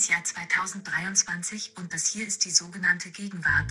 das Jahr 2023 und das hier ist die sogenannte Gegenwart.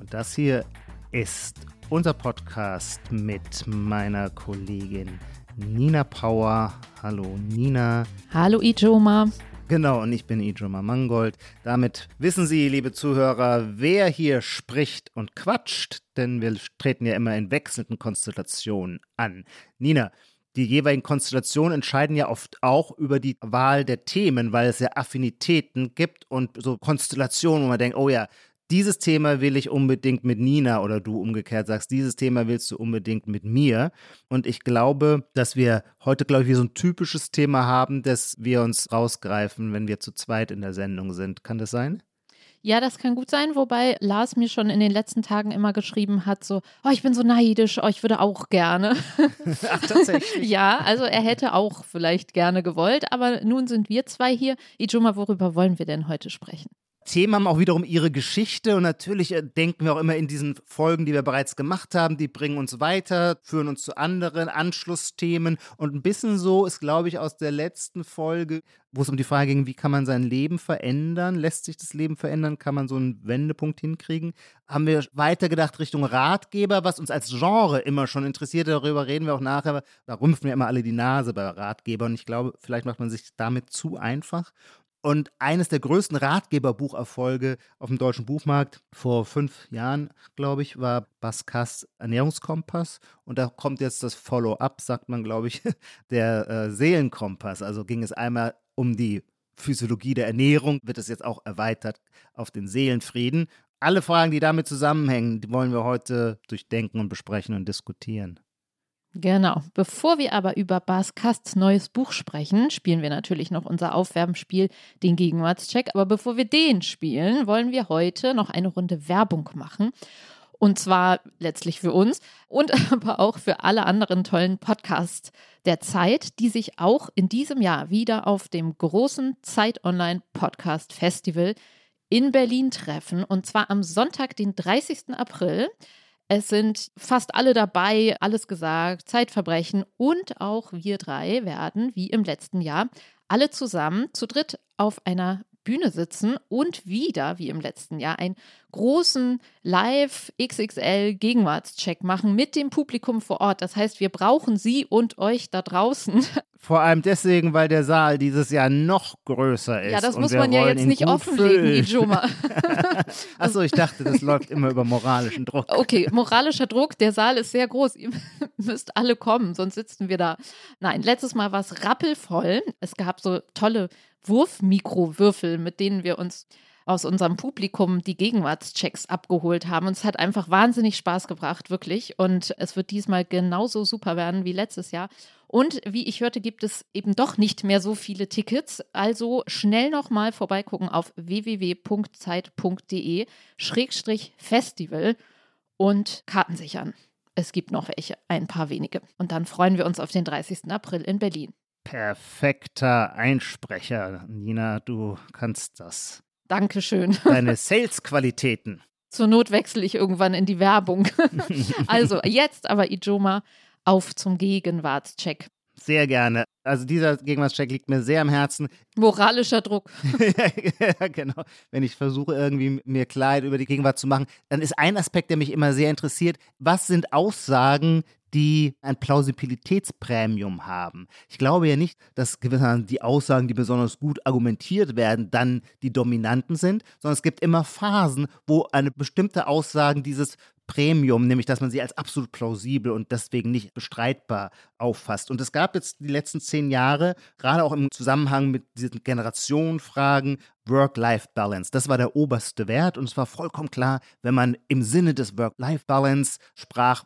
Und das hier ist unser Podcast mit meiner Kollegin Nina Power. Hallo Nina. Hallo Ijoma. Genau, und ich bin Ijoma Mangold. Damit wissen Sie, liebe Zuhörer, wer hier spricht und quatscht, denn wir treten ja immer in wechselnden Konstellationen an. Nina, die jeweiligen Konstellationen entscheiden ja oft auch über die Wahl der Themen, weil es ja Affinitäten gibt und so Konstellationen, wo man denkt, oh ja, dieses Thema will ich unbedingt mit Nina oder du umgekehrt sagst, dieses Thema willst du unbedingt mit mir. Und ich glaube, dass wir heute, glaube ich, wie so ein typisches Thema haben, das wir uns rausgreifen, wenn wir zu zweit in der Sendung sind. Kann das sein? Ja, das kann gut sein, wobei Lars mir schon in den letzten Tagen immer geschrieben hat, so, oh, ich bin so neidisch, oh, ich würde auch gerne. Ach, tatsächlich. ja, also er hätte auch vielleicht gerne gewollt, aber nun sind wir zwei hier. Ijoma, worüber wollen wir denn heute sprechen? Themen haben auch wiederum ihre Geschichte. Und natürlich äh, denken wir auch immer in diesen Folgen, die wir bereits gemacht haben, die bringen uns weiter, führen uns zu anderen Anschlussthemen. Und ein bisschen so ist, glaube ich, aus der letzten Folge, wo es um die Frage ging, wie kann man sein Leben verändern, lässt sich das Leben verändern, kann man so einen Wendepunkt hinkriegen, haben wir weitergedacht Richtung Ratgeber, was uns als Genre immer schon interessiert, darüber reden wir auch nachher, da rümpfen wir immer alle die Nase bei Ratgebern ich glaube, vielleicht macht man sich damit zu einfach und eines der größten Ratgeberbucherfolge auf dem deutschen Buchmarkt vor fünf Jahren, glaube ich, war Baskas Ernährungskompass. Und da kommt jetzt das Follow-up, sagt man, glaube ich, der äh, Seelenkompass. Also ging es einmal um die Physiologie der Ernährung, wird es jetzt auch erweitert auf den Seelenfrieden. Alle Fragen, die damit zusammenhängen, die wollen wir heute durchdenken und besprechen und diskutieren. Genau. Bevor wir aber über Bas Kasts neues Buch sprechen, spielen wir natürlich noch unser Aufwärmspiel, den Gegenwartscheck. Aber bevor wir den spielen, wollen wir heute noch eine Runde Werbung machen. Und zwar letztlich für uns und aber auch für alle anderen tollen Podcasts der Zeit, die sich auch in diesem Jahr wieder auf dem großen Zeit Online Podcast Festival in Berlin treffen. Und zwar am Sonntag, den 30. April. Es sind fast alle dabei, alles gesagt, Zeitverbrechen und auch wir drei werden, wie im letzten Jahr, alle zusammen zu dritt auf einer Bühne sitzen und wieder, wie im letzten Jahr, einen großen Live XXL Gegenwartscheck machen mit dem Publikum vor Ort. Das heißt, wir brauchen Sie und euch da draußen. Vor allem deswegen, weil der Saal dieses Jahr noch größer ist. Ja, das muss man ja jetzt nicht offenlegen, Ijoma. Achso, ich dachte, das läuft immer über moralischen Druck. Okay, moralischer Druck, der Saal ist sehr groß. Ihr müsst alle kommen, sonst sitzen wir da. Nein, letztes Mal war es rappelvoll. Es gab so tolle Wurfmikrowürfel, mit denen wir uns aus unserem Publikum die Gegenwartschecks abgeholt haben. Und es hat einfach wahnsinnig Spaß gebracht, wirklich. Und es wird diesmal genauso super werden wie letztes Jahr. Und wie ich hörte, gibt es eben doch nicht mehr so viele Tickets. Also schnell nochmal vorbeigucken auf www.zeit.de-festival und Karten sichern. Es gibt noch welche, ein paar wenige. Und dann freuen wir uns auf den 30. April in Berlin. Perfekter Einsprecher. Nina, du kannst das. Dankeschön. Deine Sales-Qualitäten. Zur Not wechsle ich irgendwann in die Werbung. also jetzt aber Ijoma auf zum Gegenwartscheck. Sehr gerne. Also dieser Gegenwartscheck liegt mir sehr am Herzen. Moralischer Druck. ja, genau. Wenn ich versuche, irgendwie mir Klarheit über die Gegenwart zu machen, dann ist ein Aspekt, der mich immer sehr interessiert. Was sind Aussagen, die ein Plausibilitätsprämium haben. Ich glaube ja nicht, dass gewissermaßen die Aussagen, die besonders gut argumentiert werden, dann die dominanten sind, sondern es gibt immer Phasen, wo eine bestimmte Aussage dieses Premium, nämlich dass man sie als absolut plausibel und deswegen nicht bestreitbar auffasst. Und es gab jetzt die letzten zehn Jahre, gerade auch im Zusammenhang mit diesen Generationenfragen, Work-Life-Balance. Das war der oberste Wert und es war vollkommen klar, wenn man im Sinne des Work-Life-Balance sprach,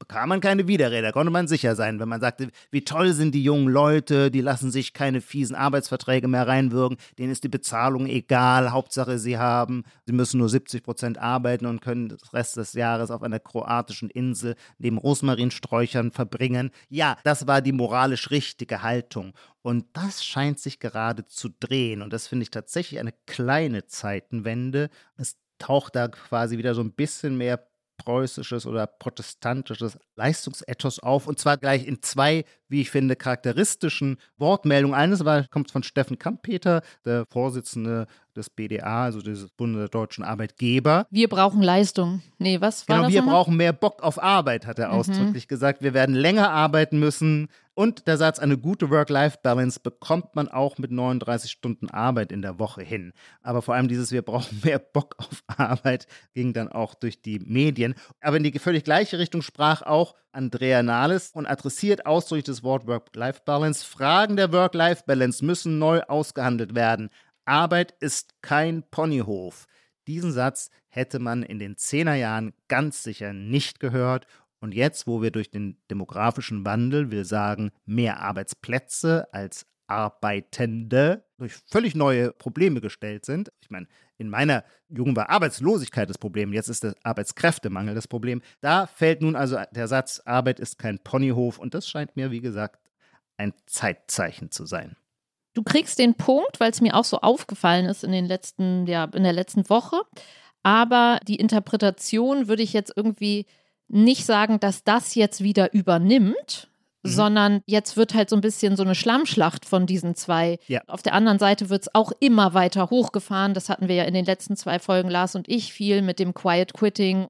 bekam man keine Widerrede, konnte man sicher sein, wenn man sagte, wie toll sind die jungen Leute, die lassen sich keine fiesen Arbeitsverträge mehr reinwirken, denen ist die Bezahlung egal, Hauptsache sie haben, sie müssen nur 70 Prozent arbeiten und können das Rest des Jahres auf einer kroatischen Insel neben Rosmarinsträuchern verbringen. Ja, das war die moralisch richtige Haltung. Und das scheint sich gerade zu drehen. Und das finde ich tatsächlich eine kleine Zeitenwende. Es taucht da quasi wieder so ein bisschen mehr preußisches oder protestantisches Leistungsethos auf und zwar gleich in zwei, wie ich finde, charakteristischen Wortmeldungen. Eines war, kommt von Steffen Kampeter, der Vorsitzende des BDA, also des Bundes der deutschen Arbeitgeber. Wir brauchen Leistung. Nee, was war Genau, das wir nochmal? brauchen mehr Bock auf Arbeit, hat er Mhm. ausdrücklich gesagt. Wir werden länger arbeiten müssen. Und der Satz, eine gute Work-Life-Balance bekommt man auch mit 39 Stunden Arbeit in der Woche hin. Aber vor allem dieses, wir brauchen mehr Bock auf Arbeit, ging dann auch durch die Medien. Aber in die völlig gleiche Richtung sprach auch Andrea Nahles und adressiert ausdrücklich das Wort Work-Life-Balance. Fragen der Work-Life-Balance müssen neu ausgehandelt werden. Arbeit ist kein Ponyhof. Diesen Satz hätte man in den Zehnerjahren ganz sicher nicht gehört. Und jetzt, wo wir durch den demografischen Wandel, will sagen, mehr Arbeitsplätze als Arbeitende durch völlig neue Probleme gestellt sind. Ich meine, in meiner Jugend war Arbeitslosigkeit das Problem, jetzt ist der Arbeitskräftemangel das Problem. Da fällt nun also der Satz, Arbeit ist kein Ponyhof und das scheint mir, wie gesagt, ein Zeitzeichen zu sein. Du kriegst den Punkt, weil es mir auch so aufgefallen ist in den letzten, ja, in der letzten Woche. Aber die Interpretation würde ich jetzt irgendwie nicht sagen, dass das jetzt wieder übernimmt, Mhm. sondern jetzt wird halt so ein bisschen so eine Schlammschlacht von diesen zwei. Ja. Auf der anderen Seite wird es auch immer weiter hochgefahren. Das hatten wir ja in den letzten zwei Folgen, Lars und ich, viel mit dem Quiet Quitting.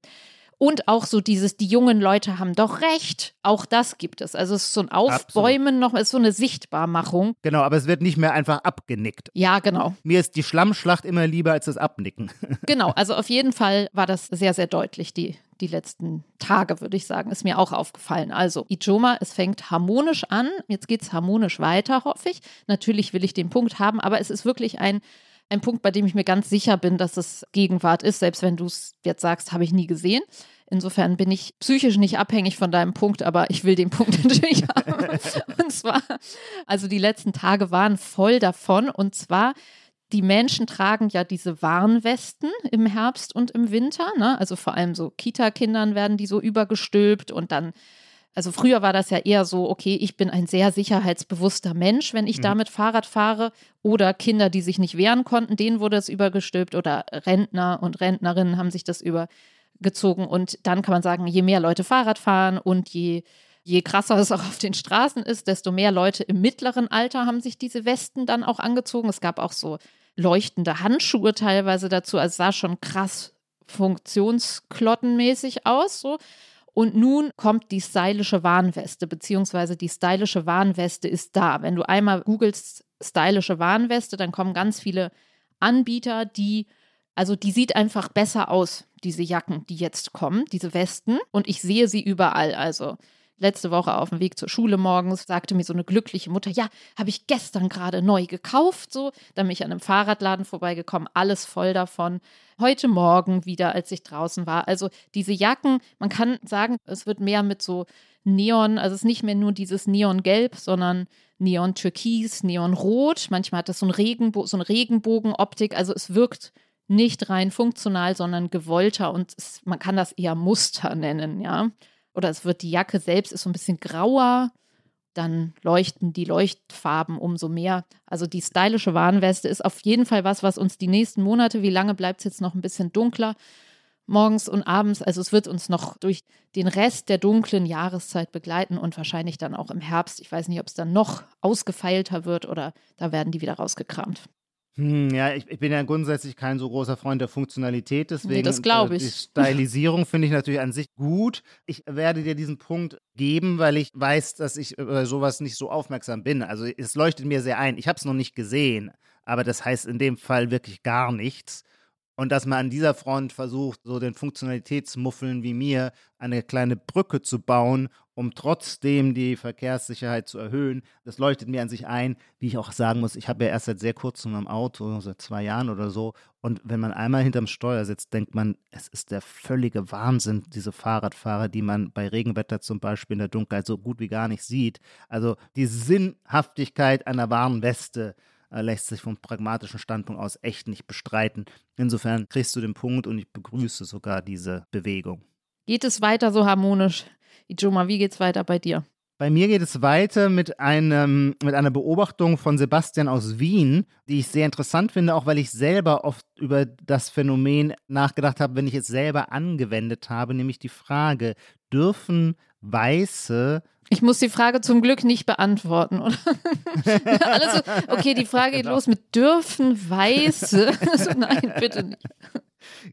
Und auch so dieses, die jungen Leute haben doch recht. Auch das gibt es. Also es ist so ein Aufbäumen noch, es ist so eine Sichtbarmachung. Genau, aber es wird nicht mehr einfach abgenickt. Ja, genau. Mir ist die Schlammschlacht immer lieber als das Abnicken. Genau, also auf jeden Fall war das sehr, sehr deutlich, die, die letzten Tage, würde ich sagen, ist mir auch aufgefallen. Also, Ijoma, es fängt harmonisch an, jetzt geht es harmonisch weiter, hoffe ich. Natürlich will ich den Punkt haben, aber es ist wirklich ein, ein Punkt, bei dem ich mir ganz sicher bin, dass es Gegenwart ist, selbst wenn du es jetzt sagst, habe ich nie gesehen. Insofern bin ich psychisch nicht abhängig von deinem Punkt, aber ich will den Punkt natürlich haben. Und zwar, also die letzten Tage waren voll davon. Und zwar, die Menschen tragen ja diese Warnwesten im Herbst und im Winter. Ne? Also vor allem so Kita-Kindern werden die so übergestülpt und dann also früher war das ja eher so, okay, ich bin ein sehr sicherheitsbewusster Mensch, wenn ich Mhm. damit Fahrrad fahre. Oder Kinder, die sich nicht wehren konnten, denen wurde es übergestülpt. Oder Rentner und Rentnerinnen haben sich das übergezogen. Und dann kann man sagen, je mehr Leute Fahrrad fahren und je, je krasser es auch auf den Straßen ist, desto mehr Leute im mittleren Alter haben sich diese Westen dann auch angezogen. Es gab auch so leuchtende Handschuhe teilweise dazu. Also es sah schon krass funktionsklottenmäßig aus. So. Und nun kommt die stylische Warnweste, beziehungsweise die stylische Warnweste ist da. Wenn du einmal googelst stylische Warnweste, dann kommen ganz viele Anbieter, die, also die sieht einfach besser aus, diese Jacken, die jetzt kommen, diese Westen. Und ich sehe sie überall. Also letzte Woche auf dem Weg zur Schule morgens sagte mir so eine glückliche Mutter, ja, habe ich gestern gerade neu gekauft, so. Dann bin ich an einem Fahrradladen vorbeigekommen, alles voll davon. Heute Morgen wieder, als ich draußen war. Also diese Jacken, man kann sagen, es wird mehr mit so Neon, also es ist nicht mehr nur dieses Neongelb, sondern Neon-Türkis, Neon-Rot. Manchmal hat das so, ein Regenbo so eine Regenbogenoptik. Also es wirkt nicht rein funktional, sondern gewollter und es, man kann das eher Muster nennen, ja. Oder es wird die Jacke selbst ist so ein bisschen grauer, dann leuchten die Leuchtfarben umso mehr. Also die stylische Warnweste ist auf jeden Fall was, was uns die nächsten Monate, wie lange bleibt es jetzt noch ein bisschen dunkler, morgens und abends, also es wird uns noch durch den Rest der dunklen Jahreszeit begleiten und wahrscheinlich dann auch im Herbst. Ich weiß nicht, ob es dann noch ausgefeilter wird oder da werden die wieder rausgekramt. Hm, ja, ich, ich bin ja grundsätzlich kein so großer Freund der Funktionalität, deswegen das glaub äh, ich. die Stylisierung finde ich natürlich an sich gut. Ich werde dir diesen Punkt geben, weil ich weiß, dass ich über sowas nicht so aufmerksam bin. Also es leuchtet mir sehr ein. Ich habe es noch nicht gesehen, aber das heißt in dem Fall wirklich gar nichts. Und dass man an dieser Front versucht, so den Funktionalitätsmuffeln wie mir eine kleine Brücke zu bauen, um trotzdem die Verkehrssicherheit zu erhöhen, das leuchtet mir an sich ein. Wie ich auch sagen muss, ich habe ja erst seit sehr kurzem am Auto, seit zwei Jahren oder so. Und wenn man einmal hinterm Steuer sitzt, denkt man, es ist der völlige Wahnsinn, diese Fahrradfahrer, die man bei Regenwetter zum Beispiel in der Dunkelheit so gut wie gar nicht sieht. Also die Sinnhaftigkeit einer Warnweste äh, lässt sich vom pragmatischen Standpunkt aus echt nicht bestreiten. Insofern kriegst du den Punkt und ich begrüße sogar diese Bewegung. Geht es weiter so harmonisch? Ijoma, wie geht's weiter bei dir? Bei mir geht es weiter mit, einem, mit einer Beobachtung von Sebastian aus Wien, die ich sehr interessant finde, auch weil ich selber oft über das Phänomen nachgedacht habe, wenn ich es selber angewendet habe, nämlich die Frage, dürfen Weiße ich muss die Frage zum Glück nicht beantworten, oder? Alles so, okay, die Frage geht genau. los mit dürfen Weiße. so, nein, bitte nicht.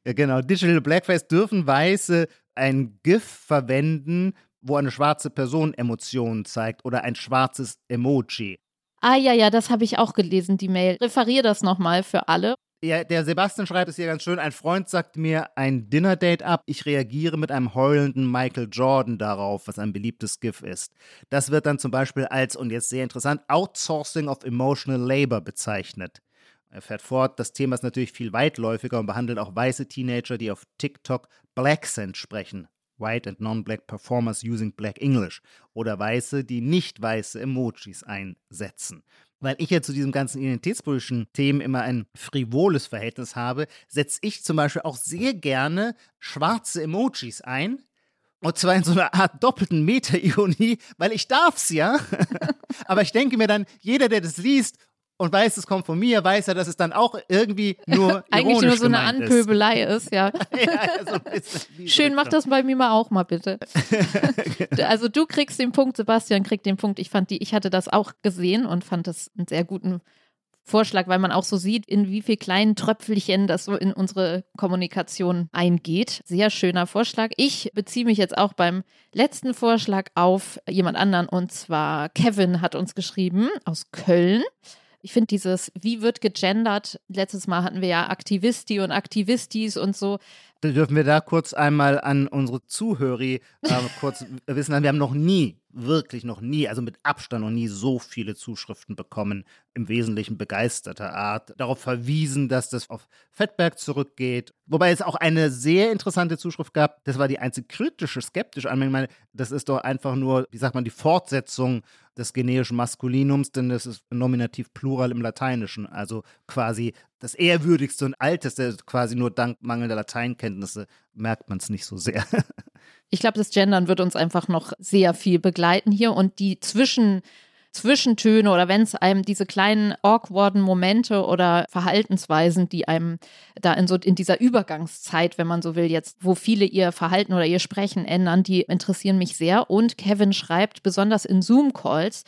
Ja, genau. Digital Blackface dürfen Weiße ein GIF verwenden, wo eine schwarze Person Emotionen zeigt oder ein schwarzes Emoji. Ah ja, ja, das habe ich auch gelesen, die Mail. Referier das nochmal für alle. Ja, der Sebastian schreibt es hier ganz schön. Ein Freund sagt mir ein Dinner-Date ab. Ich reagiere mit einem heulenden Michael Jordan darauf, was ein beliebtes GIF ist. Das wird dann zum Beispiel als, und jetzt sehr interessant, Outsourcing of Emotional Labor bezeichnet. Er fährt fort, das Thema ist natürlich viel weitläufiger und behandelt auch weiße Teenager, die auf TikTok Blaccent sprechen. White and Non-Black Performers using Black English. Oder Weiße, die nicht weiße Emojis einsetzen weil ich ja zu diesem ganzen identitätspolitischen Themen immer ein frivoles Verhältnis habe, setze ich zum Beispiel auch sehr gerne schwarze Emojis ein. Und zwar in so einer Art doppelten Meta-Ironie, weil ich darf's ja. Aber ich denke mir dann, jeder, der das liest und weiß, es kommt von mir, weiß er, dass es dann auch irgendwie nur eigentlich nur so eine Anpöbelei ist, ja. ja so Schön, mach das bei mir mal auch mal bitte. Also du kriegst den Punkt, Sebastian kriegt den Punkt. Ich fand die, ich hatte das auch gesehen und fand das einen sehr guten Vorschlag, weil man auch so sieht, in wie viel kleinen Tröpfelchen das so in unsere Kommunikation eingeht. Sehr schöner Vorschlag. Ich beziehe mich jetzt auch beim letzten Vorschlag auf jemand anderen und zwar Kevin hat uns geschrieben aus Köln. Ich finde dieses, wie wird gegendert, letztes Mal hatten wir ja Aktivisti und Aktivistis und so. Dürfen wir da kurz einmal an unsere Zuhörer äh, kurz wissen, wir haben noch nie wirklich noch nie, also mit Abstand noch nie so viele Zuschriften bekommen, im Wesentlichen begeisterter Art, darauf verwiesen, dass das auf Fettberg zurückgeht. Wobei es auch eine sehr interessante Zuschrift gab, das war die einzig kritische, skeptische Anmerkung. Ich meine, das ist doch einfach nur, wie sagt man, die Fortsetzung des generischen Maskulinums, denn das ist nominativ plural im Lateinischen. Also quasi das ehrwürdigste und alteste, quasi nur dank mangelnder Lateinkenntnisse merkt man es nicht so sehr. Ich glaube, das Gendern wird uns einfach noch sehr viel begleiten hier und die Zwischen Zwischentöne oder wenn es einem diese kleinen awkwarden Momente oder Verhaltensweisen, die einem da in so in dieser Übergangszeit, wenn man so will, jetzt, wo viele ihr Verhalten oder ihr Sprechen ändern, die interessieren mich sehr. Und Kevin schreibt, besonders in Zoom-Calls,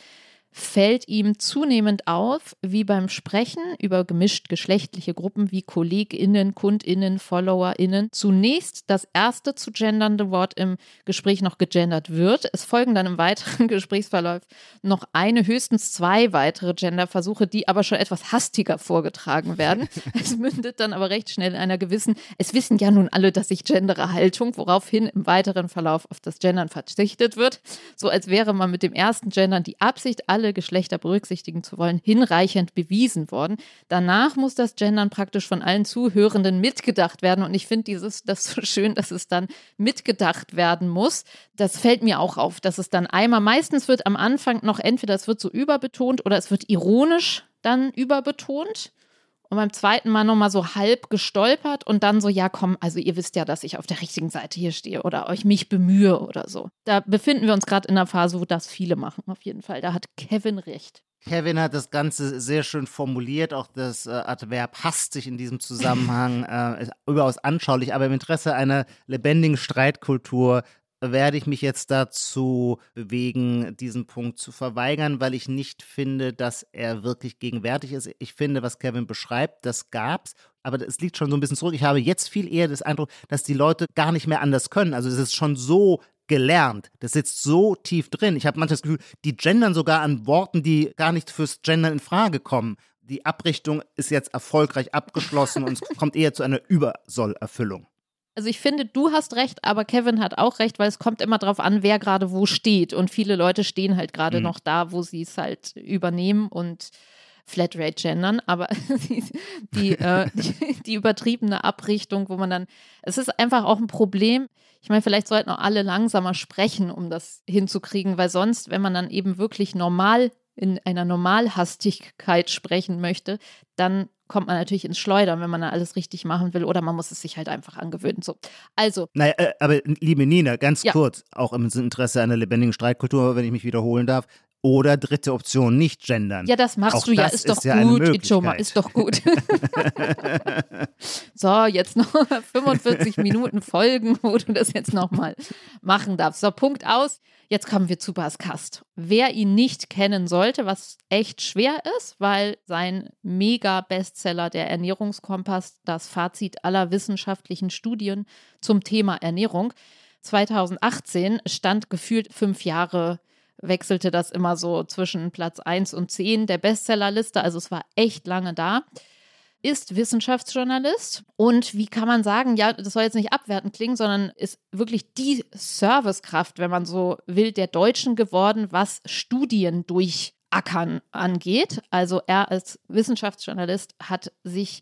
fällt ihm zunehmend auf, wie beim Sprechen über gemischt geschlechtliche Gruppen wie KollegInnen, KundInnen, FollowerInnen zunächst das erste zu gendernde Wort im Gespräch noch gegendert wird. Es folgen dann im weiteren Gesprächsverlauf noch eine, höchstens zwei weitere Genderversuche, die aber schon etwas hastiger vorgetragen werden. Es mündet dann aber recht schnell in einer gewissen, es wissen ja nun alle, dass ich gendere Haltung, woraufhin im weiteren Verlauf auf das Gendern verzichtet wird. So als wäre man mit dem ersten Gendern die Absicht, alle Geschlechter berücksichtigen zu wollen, hinreichend bewiesen worden. Danach muss das Gendern praktisch von allen Zuhörenden mitgedacht werden. Und ich finde dieses, das so schön, dass es dann mitgedacht werden muss. Das fällt mir auch auf, dass es dann einmal, meistens wird am Anfang noch entweder es wird so überbetont oder es wird ironisch dann überbetont und beim zweiten Mal nochmal so halb gestolpert und dann so, ja komm, also ihr wisst ja, dass ich auf der richtigen Seite hier stehe oder euch mich bemühe oder so. Da befinden wir uns gerade in einer Phase, wo das viele machen, auf jeden Fall. Da hat Kevin recht. Kevin hat das Ganze sehr schön formuliert, auch das äh, Adverb hastig in diesem Zusammenhang, äh, ist überaus anschaulich, aber im Interesse einer lebendigen Streitkultur werde ich mich jetzt dazu bewegen, diesen Punkt zu verweigern, weil ich nicht finde, dass er wirklich gegenwärtig ist. Ich finde, was Kevin beschreibt, das gab's, aber es liegt schon so ein bisschen zurück. Ich habe jetzt viel eher das Eindruck, dass die Leute gar nicht mehr anders können. Also es ist schon so gelernt. Das sitzt so tief drin. Ich habe manchmal das Gefühl, die gendern sogar an Worten, die gar nicht fürs Gendern in Frage kommen. Die Abrichtung ist jetzt erfolgreich abgeschlossen und es kommt eher zu einer Übersollerfüllung. Also ich finde, du hast recht, aber Kevin hat auch recht, weil es kommt immer darauf an, wer gerade wo steht. Und viele Leute stehen halt gerade mhm. noch da, wo sie es halt übernehmen und Flatrate gendern, aber die, die, äh, die, die, übertriebene Abrichtung, wo man dann, es ist einfach auch ein Problem. Ich meine, vielleicht sollten auch alle langsamer sprechen, um das hinzukriegen, weil sonst, wenn man dann eben wirklich normal in einer Normalhastigkeit sprechen möchte, dann kommt man natürlich ins Schleudern, wenn man da alles richtig machen will oder man muss es sich halt einfach angewöhnen. So. Also. Naja, äh, aber liebe Nina, ganz ja. kurz, auch im Interesse einer lebendigen Streitkultur, wenn ich mich wiederholen darf, oder dritte Option, nicht gendern. Ja, das machst Auch du ja, das ist doch ist ja gut, Ichoma, ist doch gut. so, jetzt noch 45 Minuten Folgen, wo du das jetzt nochmal machen darfst. So, Punkt aus. Jetzt kommen wir zu Bas Kast. Wer ihn nicht kennen sollte, was echt schwer ist, weil sein Mega-Bestseller, der Ernährungskompass, das Fazit aller wissenschaftlichen Studien zum Thema Ernährung, 2018 stand gefühlt fünf Jahre wechselte das immer so zwischen Platz 1 und 10 der Bestsellerliste, also es war echt lange da. Ist Wissenschaftsjournalist und wie kann man sagen, ja, das soll jetzt nicht abwertend klingen, sondern ist wirklich die Servicekraft, wenn man so will, der Deutschen geworden, was Studien durchackern angeht. Also er als Wissenschaftsjournalist hat sich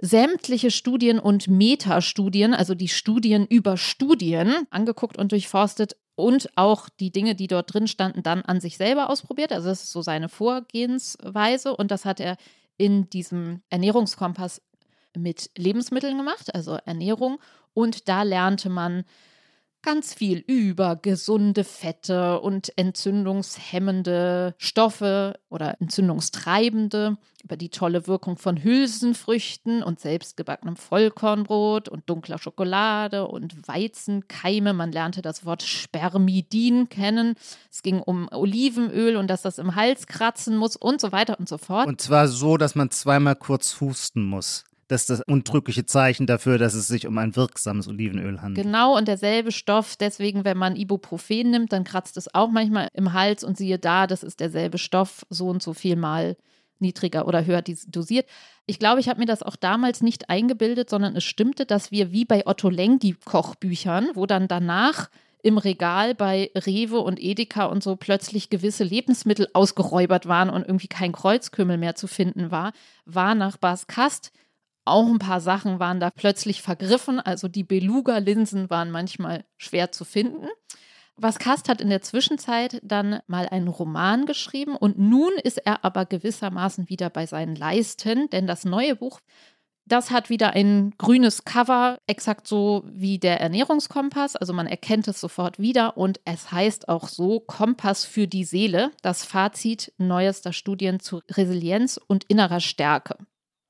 sämtliche Studien und Metastudien, also die Studien über Studien, angeguckt und durchforstet und auch die Dinge, die dort drin standen, dann an sich selber ausprobiert. Also das ist so seine Vorgehensweise und das hat er in diesem Ernährungskompass mit Lebensmitteln gemacht, also Ernährung. Und da lernte man ganz viel über gesunde Fette und entzündungshemmende Stoffe oder entzündungstreibende, über die tolle Wirkung von Hülsenfrüchten und selbstgebackenem Vollkornbrot und dunkler Schokolade und Weizenkeime. Man lernte das Wort Spermidin kennen. Es ging um Olivenöl und dass das im Hals kratzen muss und so weiter und so fort. Und zwar so, dass man zweimal kurz husten muss. Das ist das undrückliche Zeichen dafür, dass es sich um ein wirksames Olivenöl handelt. Genau, und derselbe Stoff. Deswegen, wenn man Ibuprofen nimmt, dann kratzt es auch manchmal im Hals und siehe da, das ist derselbe Stoff, so und so viel mal niedriger oder höher dosiert. Ich glaube, ich habe mir das auch damals nicht eingebildet, sondern es stimmte, dass wir wie bei Otto Lengi Kochbüchern, wo dann danach im Regal bei Rewe und Edeka und so plötzlich gewisse Lebensmittel ausgeräubert waren und irgendwie kein Kreuzkümmel mehr zu finden war, war nach Bas Kast auch ein paar Sachen waren da plötzlich vergriffen. Also die Beluga-Linsen waren manchmal schwer zu finden. Was Kast hat in der Zwischenzeit dann mal einen Roman geschrieben und nun ist er aber gewissermaßen wieder bei seinen Leisten, denn das neue Buch, das hat wieder ein grünes Cover, exakt so wie der Ernährungskompass, also man erkennt es sofort wieder und es heißt auch so Kompass für die Seele, das Fazit neuester Studien zu Resilienz und innerer Stärke.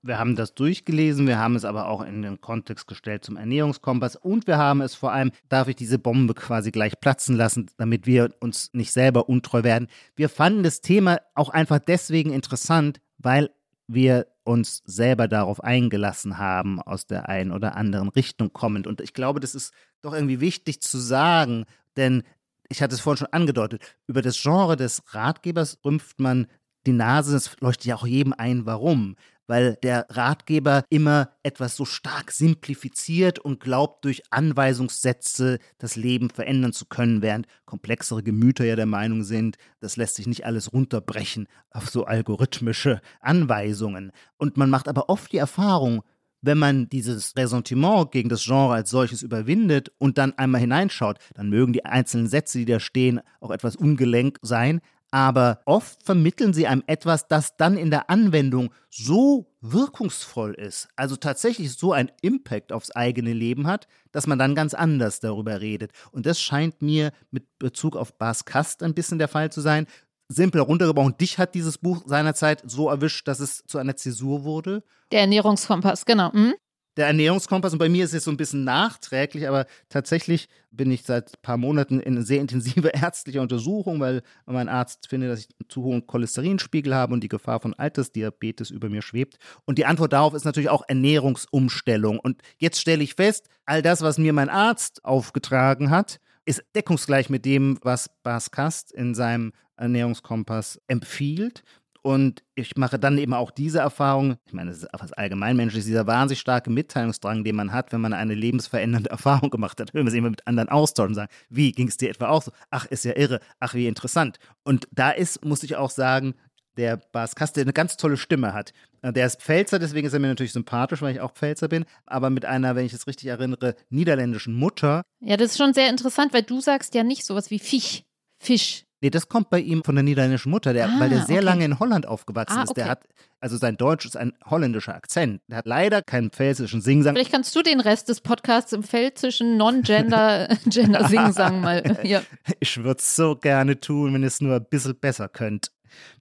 Wir haben das durchgelesen, wir haben es aber auch in den Kontext gestellt zum Ernährungskompass und wir haben es vor allem, darf ich diese Bombe quasi gleich platzen lassen, damit wir uns nicht selber untreu werden. Wir fanden das Thema auch einfach deswegen interessant, weil wir uns selber darauf eingelassen haben, aus der einen oder anderen Richtung kommend. Und ich glaube, das ist doch irgendwie wichtig zu sagen, denn ich hatte es vorhin schon angedeutet, über das Genre des Ratgebers rümpft man die Nase, es leuchtet ja auch jedem ein, warum weil der Ratgeber immer etwas so stark simplifiziert und glaubt, durch Anweisungssätze das Leben verändern zu können, während komplexere Gemüter ja der Meinung sind, das lässt sich nicht alles runterbrechen auf so algorithmische Anweisungen. Und man macht aber oft die Erfahrung, wenn man dieses Ressentiment gegen das Genre als solches überwindet und dann einmal hineinschaut, dann mögen die einzelnen Sätze, die da stehen, auch etwas ungelenk sein, aber oft vermitteln sie einem etwas, das dann in der Anwendung so wirkungsvoll ist, also tatsächlich so ein Impact aufs eigene Leben hat, dass man dann ganz anders darüber redet. Und das scheint mir mit Bezug auf Bas Kast ein bisschen der Fall zu sein. Simpel heruntergebrochen, dich hat dieses Buch seinerzeit so erwischt, dass es zu einer Zäsur wurde. Der Ernährungskompass, genau. Hm? Der Ernährungskompass und bei mir ist es so ein bisschen nachträglich, aber tatsächlich bin ich seit ein paar Monaten in sehr intensive ärztliche Untersuchung, weil mein Arzt findet, dass ich einen zu hohen Cholesterinspiegel habe und die Gefahr von Altersdiabetes über mir schwebt. Und die Antwort darauf ist natürlich auch Ernährungsumstellung. Und jetzt stelle ich fest, all das, was mir mein Arzt aufgetragen hat, ist deckungsgleich mit dem, was Bas Kast in seinem Ernährungskompass empfiehlt. Und ich mache dann eben auch diese Erfahrung, ich meine, das ist was allgemeinmenschliches, dieser wahnsinnig starke Mitteilungsdrang, den man hat, wenn man eine lebensverändernde Erfahrung gemacht hat. Hören wir es immer mit anderen austauschen und sagen, wie ging es dir etwa auch so? Ach, ist ja irre, ach, wie interessant. Und da ist, muss ich auch sagen, der Bas Kaste eine ganz tolle Stimme hat. Der ist Pfälzer, deswegen ist er mir natürlich sympathisch, weil ich auch Pfälzer bin, aber mit einer, wenn ich es richtig erinnere, niederländischen Mutter. Ja, das ist schon sehr interessant, weil du sagst ja nicht sowas wie Fisch, Fisch. Nee, das kommt bei ihm von der niederländischen Mutter, der, Ah, weil der sehr okay. lange in Holland aufgewachsen Ah, ist. Der okay. hat, also sein Deutsch ist ein holländischer Akzent. Der hat leider keinen pfälzischen Singsang. Vielleicht kannst du den Rest des Podcasts im Feld zwischen Non-Gender, Gender Singsang mal. Ja. Ich würde es so gerne tun, wenn ihr es nur ein bisschen besser könnt.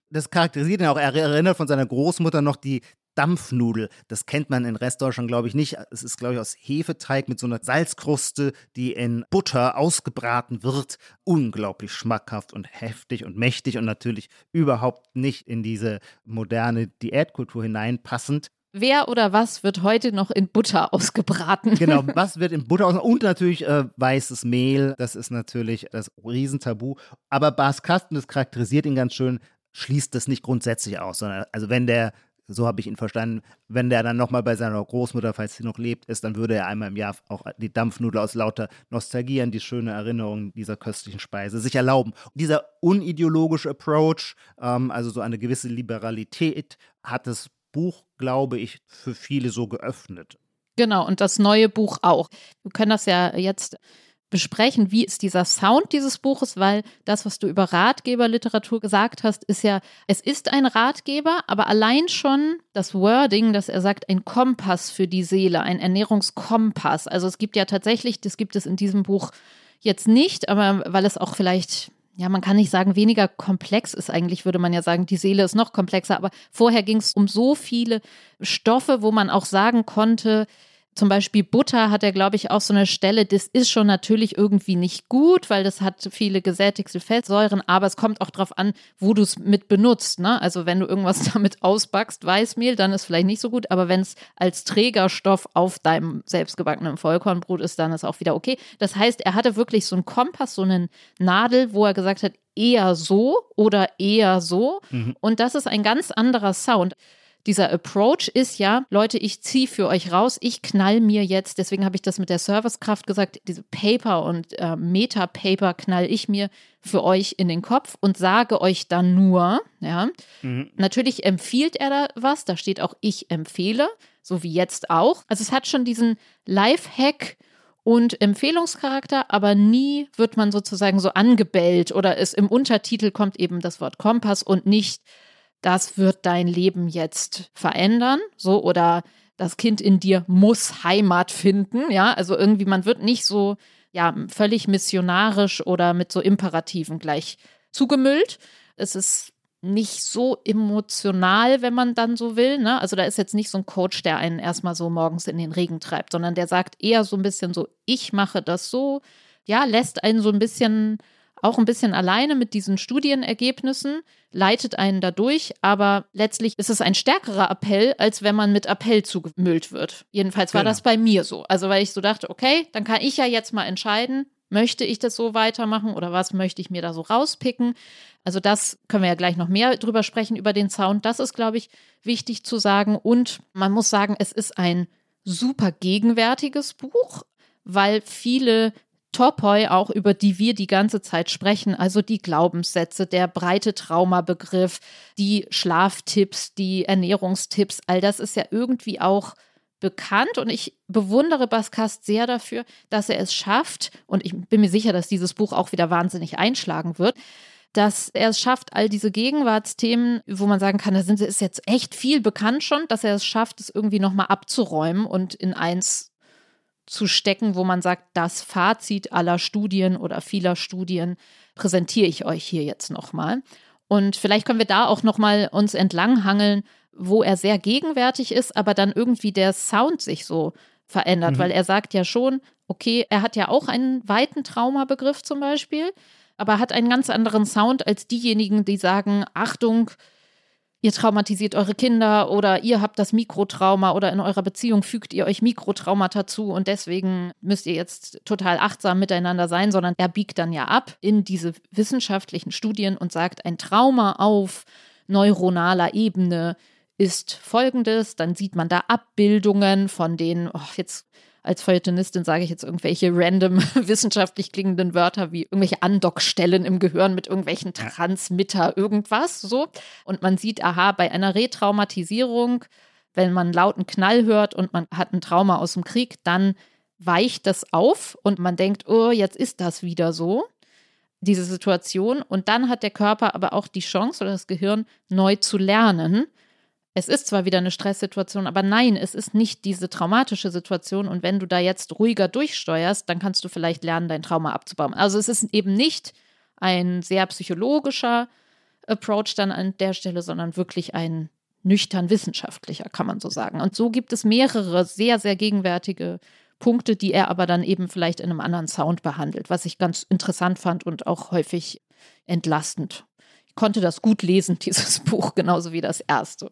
Das charakterisiert ihn auch. Er erinnert von seiner Großmutter noch die Dampfnudel. Das kennt man in Restdeutschland, glaube ich, nicht. Es ist, glaube ich, aus Hefeteig mit so einer Salzkruste, die in Butter ausgebraten wird. Unglaublich schmackhaft und heftig und mächtig und natürlich überhaupt nicht in diese moderne Diätkultur hineinpassend. Wer oder was wird heute noch in Butter ausgebraten? Genau, was wird in Butter aus? Und natürlich äh, weißes Mehl, das ist natürlich das Riesentabu. Aber Bas Kasten, das charakterisiert ihn ganz schön, schließt das nicht grundsätzlich aus, sondern also wenn der, so habe ich ihn verstanden, wenn der dann nochmal bei seiner Großmutter, falls sie noch lebt, ist, dann würde er einmal im Jahr auch die Dampfnudel aus lauter Nostalgie an die schöne Erinnerung dieser köstlichen Speise sich erlauben. Und dieser unideologische Approach, ähm, also so eine gewisse Liberalität, hat das Buch, glaube ich, für viele so geöffnet. Genau, und das neue Buch auch. Wir können das ja jetzt besprechen, wie ist dieser Sound dieses Buches, weil das, was du über Ratgeberliteratur gesagt hast, ist ja, es ist ein Ratgeber, aber allein schon das Wording, dass er sagt, ein Kompass für die Seele, ein Ernährungskompass. Also es gibt ja tatsächlich, das gibt es in diesem Buch jetzt nicht, aber weil es auch vielleicht ja, man kann nicht sagen, weniger komplex ist eigentlich, würde man ja sagen, die Seele ist noch komplexer, aber vorher ging es um so viele Stoffe, wo man auch sagen konnte, zum Beispiel Butter hat er, glaube ich, auch so eine Stelle, das ist schon natürlich irgendwie nicht gut, weil das hat viele gesättigte Fettsäuren, aber es kommt auch darauf an, wo du es mit benutzt. Ne? Also wenn du irgendwas damit ausbackst, Weißmehl, dann ist vielleicht nicht so gut, aber wenn es als Trägerstoff auf deinem selbstgebackenen Vollkornbrot ist, dann ist auch wieder okay. Das heißt, er hatte wirklich so einen Kompass, so einen Nadel, wo er gesagt hat, eher so oder eher so. Und das ist ein ganz anderer Sound dieser Approach ist ja, Leute, ich ziehe für euch raus, ich knall mir jetzt, deswegen habe ich das mit der Servicekraft gesagt, diese Paper und äh, Meta-Paper knall ich mir für euch in den Kopf und sage euch dann nur, ja, natürlich empfiehlt er da was, da steht auch ich empfehle, so wie jetzt auch. Also es hat schon diesen Life-Hack und Empfehlungscharakter, aber nie wird man sozusagen so angebellt oder es im Untertitel kommt eben das Wort Kompass und nicht das wird dein Leben jetzt verändern, so oder das Kind in dir muss Heimat finden, ja, also irgendwie man wird nicht so ja völlig missionarisch oder mit so Imperativen gleich zugemüllt. Es ist nicht so emotional, wenn man dann so will, ne? Also da ist jetzt nicht so ein Coach, der einen erstmal so morgens in den Regen treibt, sondern der sagt eher so ein bisschen so, ich mache das so, ja, lässt einen so ein bisschen auch ein bisschen alleine mit diesen Studienergebnissen, leitet einen dadurch, aber letztlich ist es ein stärkerer Appell, als wenn man mit Appell zugemüllt wird. Jedenfalls war Genau. das bei mir so. Also weil ich so dachte, okay, dann kann ich ja jetzt mal entscheiden, möchte ich das so weitermachen oder was möchte ich mir da so rauspicken. Also das können wir ja gleich noch mehr drüber sprechen, über den Sound. Das ist, glaube ich, wichtig zu sagen. Und man muss sagen, es ist ein super gegenwärtiges Buch, weil viele Topoi, auch über die wir die ganze Zeit sprechen, also die Glaubenssätze, der breite Traumabegriff, die Schlaftipps, die Ernährungstipps, all das ist ja irgendwie auch bekannt. Und ich bewundere Baskast sehr dafür, dass er es schafft und ich bin mir sicher, dass dieses Buch auch wieder wahnsinnig einschlagen wird, dass er es schafft, all diese Gegenwartsthemen, wo man sagen kann, da sind, ist jetzt echt viel bekannt schon, dass er es schafft, es irgendwie nochmal abzuräumen und in eins zu stecken, wo man sagt, das Fazit aller Studien oder vieler Studien präsentiere ich euch hier jetzt nochmal. Und vielleicht können wir da auch nochmal uns entlanghangeln, wo er sehr gegenwärtig ist, aber dann irgendwie der Sound sich so verändert, Mhm. weil er sagt ja schon, okay, er hat ja auch einen weiten Traumabegriff zum Beispiel, aber hat einen ganz anderen Sound als diejenigen, die sagen, Achtung, ihr traumatisiert eure Kinder oder ihr habt das Mikrotrauma oder in eurer Beziehung fügt ihr euch Mikrotraumata zu und deswegen müsst ihr jetzt total achtsam miteinander sein, sondern er biegt dann ja ab in diese wissenschaftlichen Studien und sagt, ein Trauma auf neuronaler Ebene ist folgendes, dann sieht man da Abbildungen von den, oh, jetzt als Feuilletonistin sage ich jetzt irgendwelche random wissenschaftlich klingenden Wörter wie irgendwelche Andockstellen im Gehirn mit irgendwelchen Transmitter, irgendwas so. Und man sieht, aha, bei einer Retraumatisierung, wenn man einen lauten Knall hört und man hat ein Trauma aus dem Krieg, dann weicht das auf und man denkt, oh, jetzt ist das wieder so. diese Situation und dann hat der Körper aber auch die Chance oder das Gehirn neu zu lernen. Es ist zwar wieder eine Stresssituation, aber nein, es ist nicht diese traumatische Situation. Und wenn du da jetzt ruhiger durchsteuerst, dann kannst du vielleicht lernen, dein Trauma abzubauen. Also es ist eben nicht ein sehr psychologischer Approach dann an der Stelle, sondern wirklich ein nüchtern wissenschaftlicher, kann man so sagen. Und so gibt es mehrere sehr, sehr gegenwärtige Punkte, die er aber dann eben vielleicht in einem anderen Sound behandelt, was ich ganz interessant fand und auch häufig entlastend. Ich konnte das gut lesen, dieses Buch, genauso wie das erste.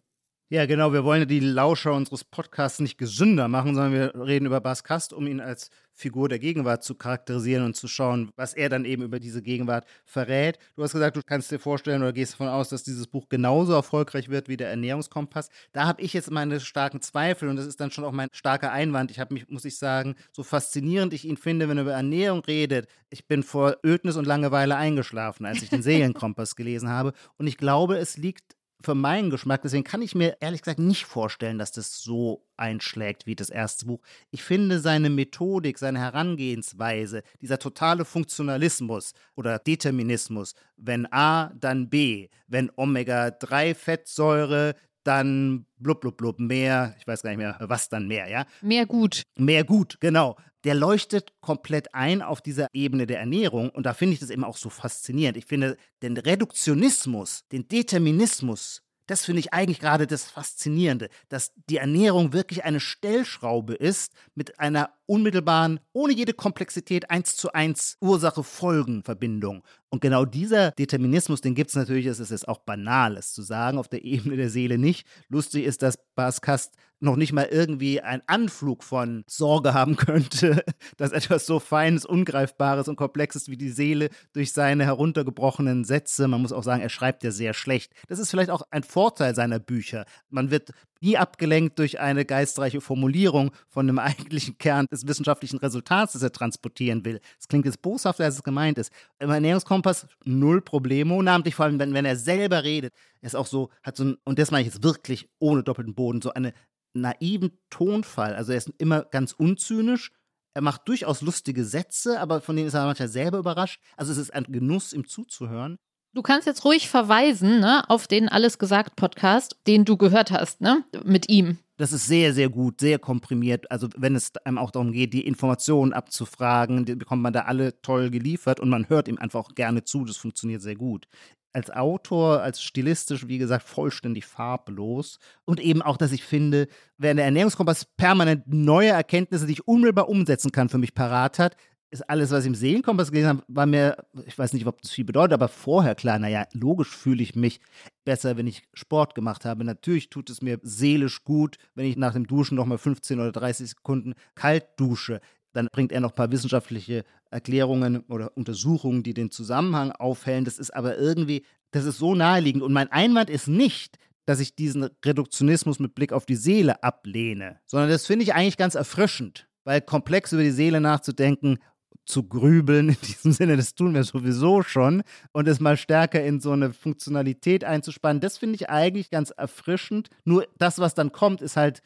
Ja, genau. Wir wollen die Lauscher unseres Podcasts nicht gesünder machen, sondern wir reden über Bas Kast, um ihn als Figur der Gegenwart zu charakterisieren und zu schauen, was er dann eben über diese Gegenwart verrät. Du hast gesagt, du kannst dir vorstellen oder gehst davon aus, dass dieses Buch genauso erfolgreich wird wie der Ernährungskompass. Da habe ich jetzt meine starken Zweifel und das ist dann schon auch mein starker Einwand. Ich habe mich, muss ich sagen, so faszinierend ich ihn finde, wenn er über Ernährung redet. Ich bin vor Ödnis und Langeweile eingeschlafen, als ich den Seelenkompass gelesen habe. Und ich glaube, es liegt für meinen Geschmack. Deswegen kann ich mir ehrlich gesagt nicht vorstellen, dass das so einschlägt wie das erste Buch. Ich finde seine Methodik, seine Herangehensweise, dieser totale Funktionalismus oder Determinismus, wenn A, dann B, wenn Omega-3-Fettsäure, dann blub, blub, blub, mehr, ich weiß gar nicht mehr, was dann mehr, ja? Mehr gut. Mehr gut, genau. Der leuchtet komplett ein auf dieser Ebene der Ernährung und da finde ich das eben auch so faszinierend. Ich finde den Reduktionismus, den Determinismus das finde ich eigentlich gerade das Faszinierende, dass die Ernährung wirklich eine Stellschraube ist mit einer unmittelbaren, ohne jede Komplexität, eins zu eins Ursache-Folgen-Verbindung. Und genau dieser Determinismus, den gibt es natürlich, es ist jetzt auch banal, es zu sagen, auf der Ebene der Seele nicht. Lustig ist, dass Bas Kast noch nicht mal irgendwie einen Anflug von Sorge haben könnte, dass etwas so Feines, Ungreifbares und Komplexes wie die Seele durch seine heruntergebrochenen Sätze, man muss auch sagen, er schreibt ja sehr schlecht. Das ist vielleicht auch ein Vorteil seiner Bücher. Man wird nie abgelenkt durch eine geistreiche Formulierung von dem eigentlichen Kern des wissenschaftlichen Resultats, das er transportieren will. Es klingt jetzt boshafter, als es gemeint ist. Im Ernährungskompass null Problemo, namentlich vor allem, wenn, wenn er selber redet. Er ist auch so, hat so ein, und das meine ich jetzt wirklich ohne doppelten Boden, so eine naiven Tonfall. Also er ist immer ganz unzynisch. Er macht durchaus lustige Sätze, aber von denen ist er manchmal selber überrascht. Also es ist ein Genuss, ihm zuzuhören. Du kannst jetzt ruhig verweisen ne, auf den Alles gesagt Podcast, den du gehört hast, ne, mit ihm. Das ist sehr, sehr gut, sehr komprimiert. Also wenn es einem auch darum geht, die Informationen abzufragen, die bekommt man da alle toll geliefert und man hört ihm einfach auch gerne zu. Das funktioniert sehr gut als Autor, als stilistisch, wie gesagt, vollständig farblos. Und eben auch, dass ich finde, während der Ernährungskompass permanent neue Erkenntnisse, die ich unmittelbar umsetzen kann, für mich parat hat, ist alles, was ich im Seelenkompass gelesen habe, war mir, ich weiß nicht, ob das viel bedeutet, aber vorher klar, naja, logisch fühle ich mich besser, wenn ich Sport gemacht habe. Natürlich tut es mir seelisch gut, wenn ich nach dem Duschen nochmal 15 oder 30 Sekunden kalt dusche. Dann bringt er noch ein paar wissenschaftliche Erklärungen oder Untersuchungen, die den Zusammenhang aufhellen. Das ist aber irgendwie, das ist so naheliegend. Und mein Einwand ist nicht, dass ich diesen Reduktionismus mit Blick auf die Seele ablehne, sondern das finde ich eigentlich ganz erfrischend, weil komplex über die Seele nachzudenken, zu grübeln, in diesem Sinne, das tun wir sowieso schon, und es mal stärker in so eine Funktionalität einzuspannen, das finde ich eigentlich ganz erfrischend. Nur das, was dann kommt, ist halt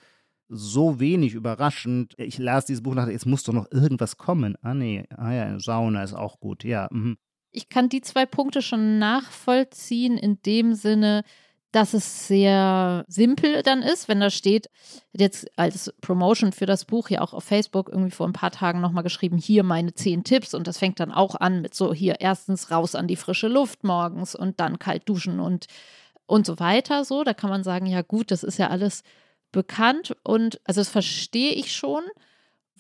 so wenig überraschend. Ich las dieses Buch nach, jetzt muss doch noch irgendwas kommen. Ah, nee, ah ja, Sauna ist auch gut, ja. Mhm. Ich kann die zwei Punkte schon nachvollziehen, in dem Sinne, dass es sehr simpel dann ist, wenn da steht, jetzt als Promotion für das Buch ja auch auf Facebook irgendwie vor ein paar Tagen nochmal geschrieben, hier meine zehn Tipps. Und das fängt dann auch an mit so hier erstens raus an die frische Luft morgens und dann kalt duschen und und so weiter so, da kann man sagen, ja gut, das ist ja alles bekannt. Und also das verstehe ich schon.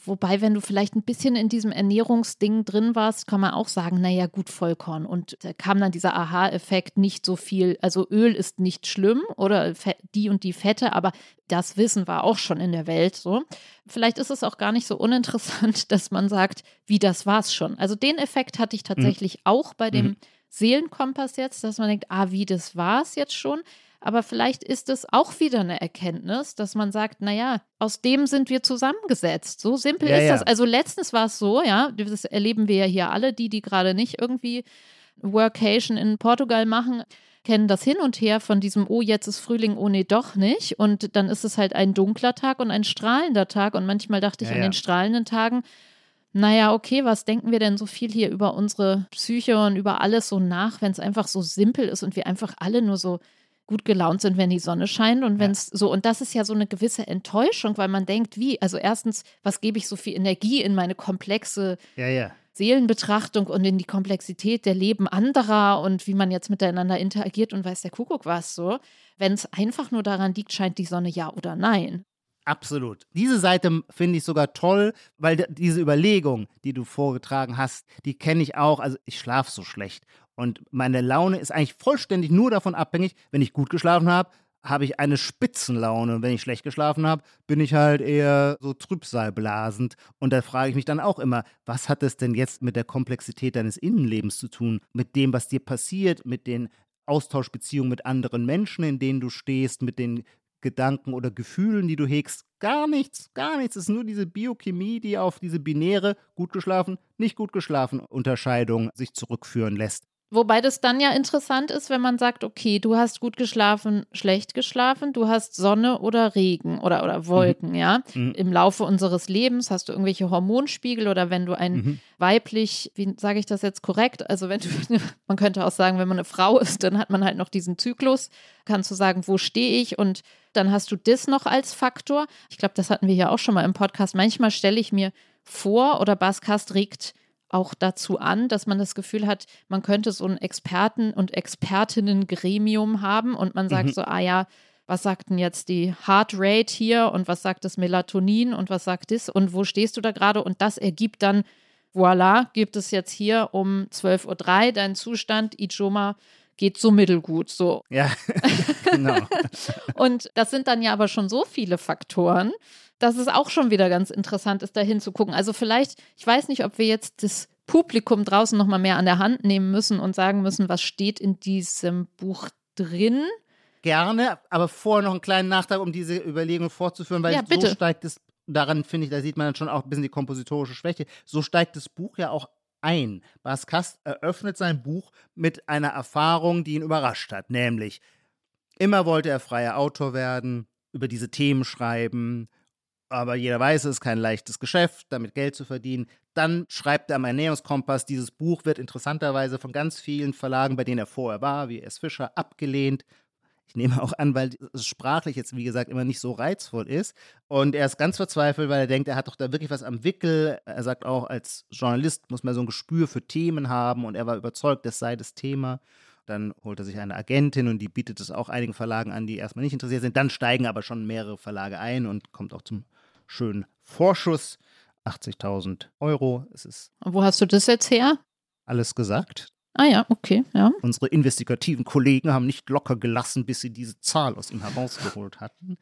Wobei, wenn du vielleicht ein bisschen in diesem Ernährungsding drin warst, kann man auch sagen, naja, gut, Vollkorn. Und da kam dann dieser Aha-Effekt nicht so viel. Also Öl ist nicht schlimm oder die und die Fette, aber das Wissen war auch schon in der Welt so. Vielleicht ist es auch gar nicht so uninteressant, dass man sagt, wie das war's schon. Also den Effekt hatte ich mhm. tatsächlich mhm. auch bei dem mhm. Seelenkompass jetzt, dass man denkt, ah, wie das war's jetzt schon. Aber vielleicht ist es auch wieder eine Erkenntnis, dass man sagt, naja, aus dem sind wir zusammengesetzt. So simpel ja, ist ja. das. Also letztens war es so, ja, das erleben wir ja hier alle, die, die gerade nicht irgendwie Workation in Portugal machen, kennen das hin und her von diesem, oh, jetzt ist Frühling, oh nee, doch nicht. Und dann ist es halt ein dunkler Tag und ein strahlender Tag. Und manchmal dachte ich ja, an den strahlenden Tagen, naja, okay, was denken wir denn so viel hier über unsere Psyche und über alles so nach, wenn es einfach so simpel ist und wir einfach alle nur so gut gelaunt sind, wenn die Sonne scheint und wenn es ja. so, und das ist ja so eine gewisse Enttäuschung, weil man denkt, wie, also erstens, was gebe ich so viel Energie in meine komplexe ja, ja. Seelenbetrachtung und in die Komplexität der Leben anderer und wie man jetzt miteinander interagiert und weiß der Kuckuck was so. Wenn es einfach nur daran liegt, scheint die Sonne ja oder nein. Absolut. Diese Seite finde ich sogar toll, weil diese Überlegung, die du vorgetragen hast, die kenne ich auch. Also ich schlafe so schlecht und meine Laune ist eigentlich vollständig nur davon abhängig, wenn ich gut geschlafen habe, habe ich eine Spitzenlaune. Und wenn ich schlecht geschlafen habe, bin ich halt eher so trübsalblasend. Und da frage ich mich dann auch immer, was hat es denn jetzt mit der Komplexität deines Innenlebens zu tun? Mit dem, was dir passiert, mit den Austauschbeziehungen mit anderen Menschen, in denen du stehst, mit den Gedanken oder Gefühlen, die du hegst. Gar nichts, gar nichts. Es ist nur diese Biochemie, die auf diese binäre gut geschlafen, nicht gut geschlafen Unterscheidung sich zurückführen lässt. Wobei das dann ja interessant ist, wenn man sagt, okay, du hast gut geschlafen, schlecht geschlafen, du hast Sonne oder Regen oder, oder mhm. Wolken, mhm. ja. Mhm. Im Laufe unseres Lebens hast du irgendwelche Hormonspiegel oder wenn du ein mhm. weiblich, wie sage ich das jetzt korrekt? Also wenn du, man könnte auch sagen, wenn man eine Frau ist, dann hat man halt noch diesen Zyklus, kannst du sagen, wo stehe ich und dann hast du das noch als Faktor. Ich glaube, das hatten wir ja auch schon mal im Podcast. Manchmal stelle ich mir vor oder Baskast regt auch dazu an, dass man das Gefühl hat, man könnte so ein Experten- und Expertinnen-Gremium haben und man sagt mhm. so, ah ja, was sagt denn jetzt die Heart Rate hier und was sagt das Melatonin und was sagt das und wo stehst du da gerade und das ergibt dann, voilà, gibt es jetzt hier um 12.03 Uhr deinen Zustand, Ijoma geht so mittelgut, so. Ja, genau. und das sind dann ja aber schon so viele Faktoren, dass es auch schon wieder ganz interessant ist, da hinzugucken. Also vielleicht, ich weiß nicht, ob wir jetzt das Publikum draußen noch mal mehr an der Hand nehmen müssen und sagen müssen, was steht in diesem Buch drin. Gerne, aber vorher noch einen kleinen Nachtrag, um diese Überlegung fortzuführen, weil ja, so steigt es, daran finde ich, da sieht man dann schon auch ein bisschen die kompositorische Schwäche, so steigt das Buch ja auch ein. Bas Kast eröffnet sein Buch mit einer Erfahrung, die ihn überrascht hat, nämlich immer wollte er freier Autor werden, über diese Themen schreiben, aber jeder weiß, es ist kein leichtes Geschäft, damit Geld zu verdienen. Dann schreibt er am Ernährungskompass, dieses Buch wird interessanterweise von ganz vielen Verlagen, bei denen er vorher war, wie S. Fischer, abgelehnt. Ich nehme auch an, weil es sprachlich jetzt, wie gesagt, immer nicht so reizvoll ist. Und er ist ganz verzweifelt, weil er denkt, er hat doch da wirklich was am Wickel. Er sagt auch, als Journalist muss man so ein Gespür für Themen haben und er war überzeugt, das sei das Thema. Dann holt er sich eine Agentin und die bietet es auch einigen Verlagen an, die erstmal nicht interessiert sind. Dann steigen aber schon mehrere Verlage ein und kommt auch zum schönen Vorschuss. 80.000 Euro. Es ist wo hast du das jetzt her? Alles gesagt. Ah ja, okay, ja. Unsere investigativen Kollegen haben nicht locker gelassen, bis sie diese Zahl aus ihm herausgeholt hatten.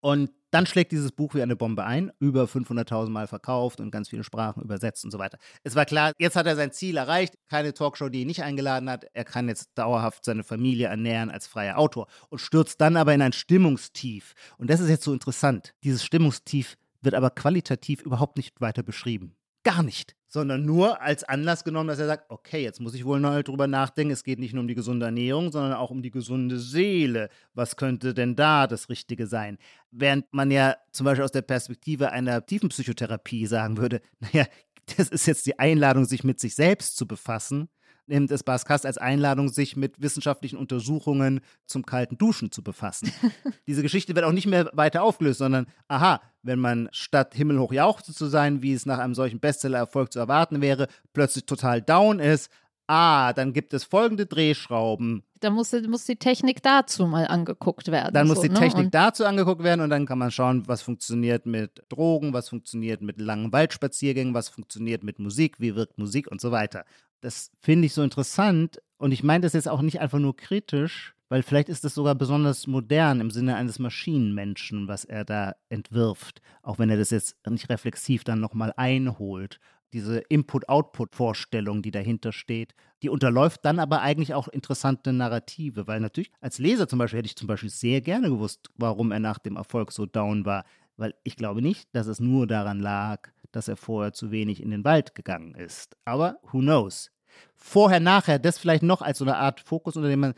Und dann schlägt dieses Buch wie eine Bombe ein, über 500.000 Mal verkauft und ganz viele Sprachen übersetzt und so weiter. Es war klar, jetzt hat er sein Ziel erreicht, keine Talkshow, die ihn nicht eingeladen hat. Er kann jetzt dauerhaft seine Familie ernähren als freier Autor und stürzt dann aber in ein Stimmungstief. Und das ist jetzt so interessant. Dieses Stimmungstief wird aber qualitativ überhaupt nicht weiter beschrieben. Gar nicht. Sondern nur als Anlass genommen, dass er sagt, okay, jetzt muss ich wohl noch drüber nachdenken, es geht nicht nur um die gesunde Ernährung, sondern auch um die gesunde Seele. Was könnte denn da das Richtige sein? Während man ja zum Beispiel aus der Perspektive einer Tiefenpsychotherapie sagen würde, naja, das ist jetzt die Einladung, sich mit sich selbst zu befassen, nimmt es Baskast als Einladung, sich mit wissenschaftlichen Untersuchungen zum kalten Duschen zu befassen. Diese Geschichte wird auch nicht mehr weiter aufgelöst, sondern, aha, wenn man statt himmelhoch jauchze zu sein, wie es nach einem solchen Bestseller-Erfolg zu erwarten wäre, plötzlich total down ist, ah, dann gibt es folgende Drehschrauben. Da muss, muss die Technik dazu mal angeguckt werden. Dann muss so, die ne? Technik und dazu angeguckt werden und dann kann man schauen, was funktioniert mit Drogen, was funktioniert mit langen Waldspaziergängen, was funktioniert mit Musik, wie wirkt Musik und so weiter. Das finde ich so interessant und ich meine das jetzt auch nicht einfach nur kritisch, weil vielleicht ist das sogar besonders modern im Sinne eines Maschinenmenschen, was er da entwirft, auch wenn er das jetzt nicht reflexiv dann nochmal einholt. Diese Input-Output-Vorstellung, die dahinter steht, die unterläuft dann aber eigentlich auch interessante Narrative, weil natürlich als Leser zum Beispiel hätte ich zum Beispiel sehr gerne gewusst, warum er nach dem Erfolg so down war, weil ich glaube nicht, dass es nur daran lag, dass er vorher zu wenig in den Wald gegangen ist. Aber who knows? Vorher, nachher, das vielleicht noch als so eine Art Fokus, unter dem man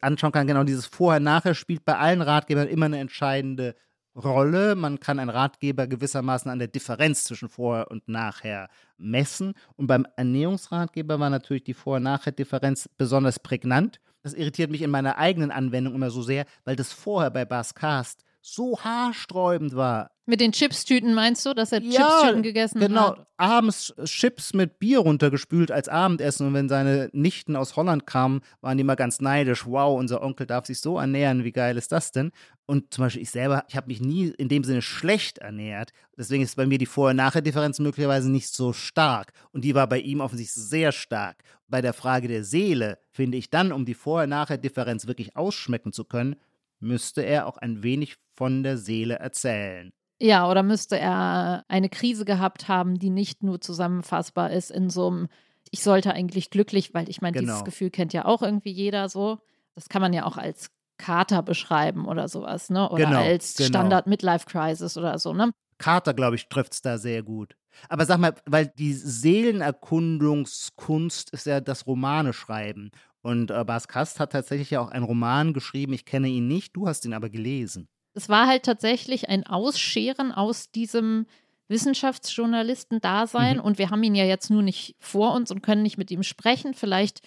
anschauen kann. Genau dieses Vorher, nachher spielt bei allen Ratgebern immer eine entscheidende Rolle. Man kann einen Ratgeber gewissermaßen an der Differenz zwischen vorher und nachher messen. Und beim Ernährungsratgeber war natürlich die Vor- und Nachher-Differenz besonders prägnant. Das irritiert mich in meiner eigenen Anwendung immer so sehr, weil das vorher bei Bascast so haarsträubend war. Mit den Chipstüten meinst du, dass er Ja, Chipstüten gegessen Genau, hat? abends Chips mit Bier runtergespült als Abendessen und wenn seine Nichten aus Holland kamen, waren die immer ganz neidisch. Wow, unser Onkel darf sich so ernähren, wie geil ist das denn? Und zum Beispiel ich selber, ich habe mich nie in dem Sinne schlecht ernährt. Deswegen ist bei mir die Vor- und Nachher-Differenz möglicherweise nicht so stark. Und die war bei ihm offensichtlich sehr stark. Bei der Frage der Seele finde ich dann, um die Vor- und Nachher-Differenz wirklich ausschmecken zu können, müsste er auch ein wenig von der Seele erzählen. Ja, oder müsste er eine Krise gehabt haben, die nicht nur zusammenfassbar ist in so einem, ich sollte eigentlich glücklich, weil ich meine, Genau. dieses Gefühl kennt ja auch irgendwie jeder so. Das kann man ja auch als Kater beschreiben oder sowas, ne? Oder Genau, als genau. Standard Midlife Crisis oder so, ne? Carter, glaube ich, trifft es da sehr gut. Aber sag mal, weil die Seelenerkundungskunst ist ja das Romane schreiben. Und äh, Bas Kast hat tatsächlich ja auch einen Roman geschrieben. Ich kenne ihn nicht, du hast ihn aber gelesen. Es war halt tatsächlich ein Ausscheren aus diesem Wissenschaftsjournalisten-Dasein Mhm. und wir haben ihn ja jetzt nur nicht vor uns und können nicht mit ihm sprechen. Vielleicht,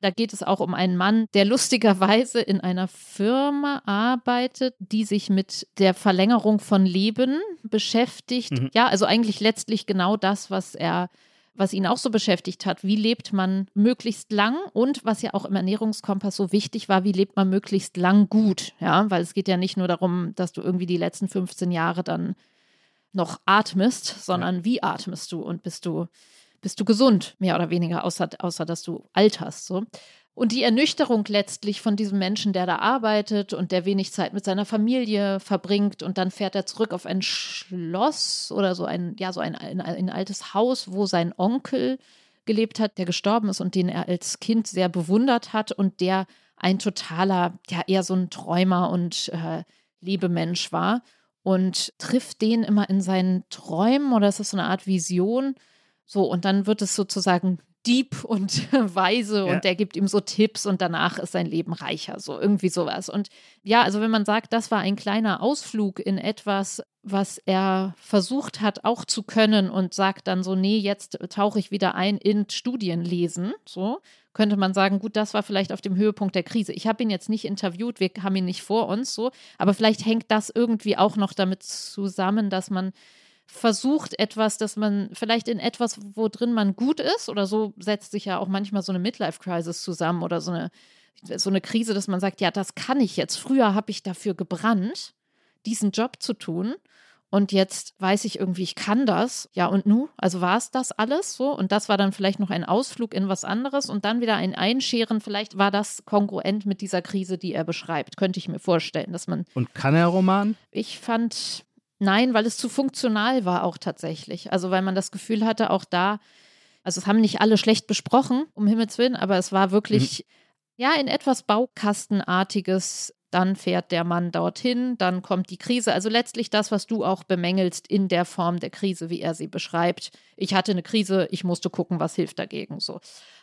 da geht es auch um einen Mann, der lustigerweise in einer Firma arbeitet, die sich mit der Verlängerung von Leben beschäftigt. Mhm. Ja, also eigentlich letztlich genau das, was er was ihn auch so beschäftigt hat, wie lebt man möglichst lang und was ja auch im Ernährungskompass so wichtig war, wie lebt man möglichst lang gut, ja, weil es geht ja nicht nur darum, dass du irgendwie die letzten 15 Jahre dann noch atmest, sondern wie atmest du und bist du bist du gesund, mehr oder weniger, außer, außer dass du alterst, so. Und die Ernüchterung letztlich von diesem Menschen, der da arbeitet und der wenig Zeit mit seiner Familie verbringt und dann fährt er zurück auf ein Schloss oder so ein, ja, so ein, ein, ein altes Haus, wo sein Onkel gelebt hat, der gestorben ist und den er als Kind sehr bewundert hat und der ein totaler, ja, eher so ein Träumer und äh, Lebemensch war und trifft den immer in seinen Träumen oder ist das so eine Art Vision? So, und dann wird es sozusagen deep und weise Ja. und der gibt ihm so Tipps und danach ist sein Leben reicher, so irgendwie sowas. Und ja, also wenn man sagt, das war ein kleiner Ausflug in etwas, was er versucht hat auch zu können und sagt dann so, nee, jetzt tauche ich wieder ein in Studienlesen, so könnte man sagen, gut, das war vielleicht auf dem Höhepunkt der Krise. Ich habe ihn jetzt nicht interviewt, wir haben ihn nicht vor uns, so, aber vielleicht hängt das irgendwie auch noch damit zusammen, dass man versucht etwas, dass man vielleicht in etwas, wo drin man gut ist, oder so setzt sich ja auch manchmal so eine Midlife-Crisis zusammen oder so eine, so eine Krise, dass man sagt, ja, das kann ich jetzt. Früher habe ich dafür gebrannt, diesen Job zu tun. Und jetzt weiß ich irgendwie, ich kann das. Ja, und nu? Also war es das alles so? Und das war dann vielleicht noch ein Ausflug in was anderes und dann wieder ein Einscheren. Vielleicht war das kongruent mit dieser Krise, die er beschreibt. Könnte ich mir vorstellen, dass man Und kann er Roman? ich fand, nein, weil es zu funktional war auch tatsächlich. Also weil man das Gefühl hatte, auch da, also es haben nicht alle schlecht besprochen, um Himmels Willen, aber es war wirklich, ja, in etwas Baukastenartiges. Dann fährt der Mann dorthin, dann kommt die Krise. Also letztlich das, was du auch bemängelst in der Form der Krise, wie er sie beschreibt. Ich hatte eine Krise, ich musste gucken, was hilft dagegen. So.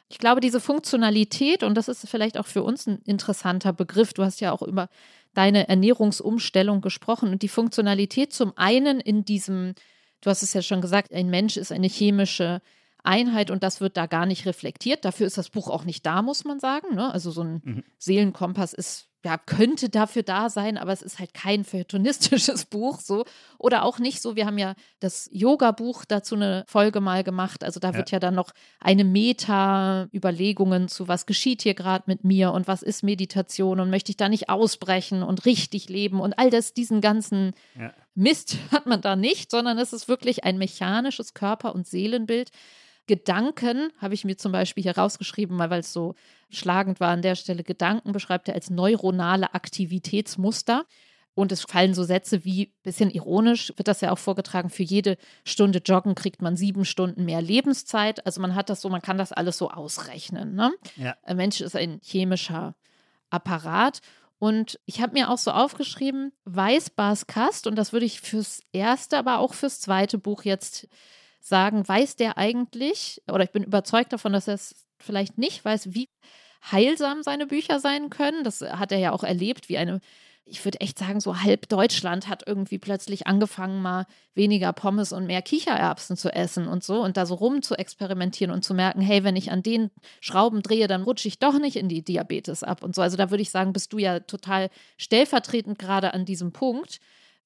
Ich glaube, diese Funktionalität, und das ist vielleicht auch für uns ein interessanter Begriff, du hast ja auch über deine Ernährungsumstellung gesprochen und die Funktionalität zum einen in diesem, du hast es ja schon gesagt, ein Mensch ist eine chemische Einheit und das wird da gar nicht reflektiert. Dafür ist das Buch auch nicht da, muss man sagen. Ne? Also so ein Mhm. Seelenkompass ist, ja, könnte dafür da sein, aber es ist halt kein feuilletonistisches Buch so. Oder auch nicht so. Wir haben ja das Yoga-Buch dazu eine Folge mal gemacht. Also da Ja. wird ja dann noch eine Meta-Überlegungen zu, was geschieht hier gerade mit mir und was ist Meditation und möchte ich da nicht ausbrechen und richtig leben und all das, diesen ganzen Ja. Mist hat man da nicht, sondern es ist wirklich ein mechanisches Körper- und Seelenbild. Gedanken habe ich mir zum Beispiel hier rausgeschrieben, weil es so schlagend war an der Stelle. Gedanken beschreibt er als neuronale Aktivitätsmuster. Und es fallen so Sätze wie, bisschen ironisch, wird das ja auch vorgetragen, für jede Stunde Joggen kriegt man sieben Stunden mehr Lebenszeit. Also man hat das so, man kann das alles so ausrechnen. Ne? Ja. Ein Mensch ist ein chemischer Apparat. Und ich habe mir auch so aufgeschrieben, weiß Bas Kast, und das würde ich fürs erste, aber auch fürs zweite Buch jetzt sagen, weiß der eigentlich, oder ich bin überzeugt davon, dass er es vielleicht nicht weiß, wie heilsam seine Bücher sein können. Das hat er ja auch erlebt, wie eine ich würde echt sagen, so halb Deutschland hat irgendwie plötzlich angefangen, mal weniger Pommes und mehr Kichererbsen zu essen und so und da so rum zu experimentieren und zu merken, hey, wenn ich an den Schrauben drehe, dann rutsche ich doch nicht in die Diabetes ab und so. Also da würde ich sagen, bist du ja total stellvertretend gerade an diesem Punkt.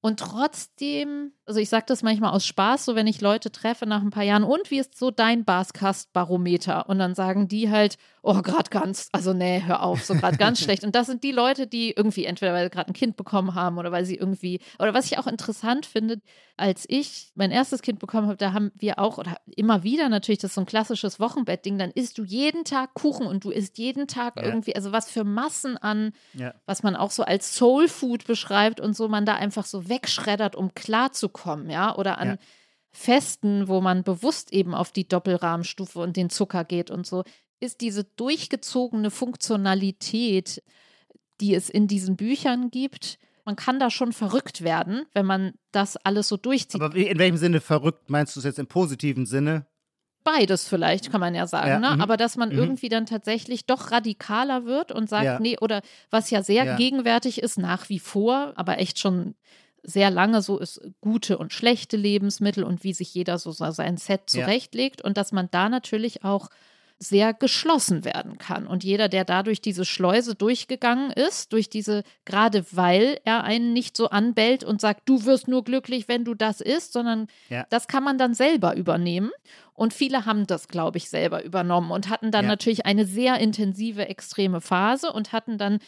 Und trotzdem, also ich sage das manchmal aus Spaß, so wenn ich Leute treffe nach ein paar Jahren, und wie ist so dein Baskast-Barometer? Und dann sagen die halt, oh, gerade ganz, also nee, hör auf, so gerade ganz schlecht. Und das sind die Leute, die irgendwie entweder weil sie gerade ein Kind bekommen haben oder weil sie irgendwie, oder was ich auch interessant finde, als ich mein erstes Kind bekommen habe, da haben wir auch, oder immer wieder natürlich, das ist so ein klassisches Wochenbettding, dann isst du jeden Tag Kuchen und du isst jeden Tag ja. irgendwie, also was für Massen an, ja. was man auch so als Soul Food beschreibt und so man da einfach so wegschreddert, um klarzukommen, ja, oder an ja. Festen, wo man bewusst eben auf die Doppelrahmenstufe und den Zucker geht und so, ist diese durchgezogene Funktionalität, die es in diesen Büchern gibt. Man kann da schon verrückt werden, wenn man das alles so durchzieht. Aber in welchem Sinne verrückt? Meinst du es jetzt im positiven Sinne? beides vielleicht, kann man ja sagen, ja, ne? Mhm. aber dass man mhm. irgendwie dann tatsächlich doch radikaler wird und sagt, ja. nee, oder was ja sehr ja. gegenwärtig ist, nach wie vor, aber echt schon sehr lange so ist, gute und schlechte Lebensmittel und wie sich jeder so sein Set zurechtlegt und dass man da natürlich auch sehr geschlossen werden kann. Und jeder, der dadurch diese Schleuse durchgegangen ist, durch diese, gerade weil er einen nicht so anbellt und sagt, du wirst nur glücklich, wenn du das isst, sondern ja. das kann man dann selber übernehmen. Und viele haben das, glaube ich, selber übernommen und hatten dann ja. natürlich eine sehr intensive, extreme Phase und hatten dann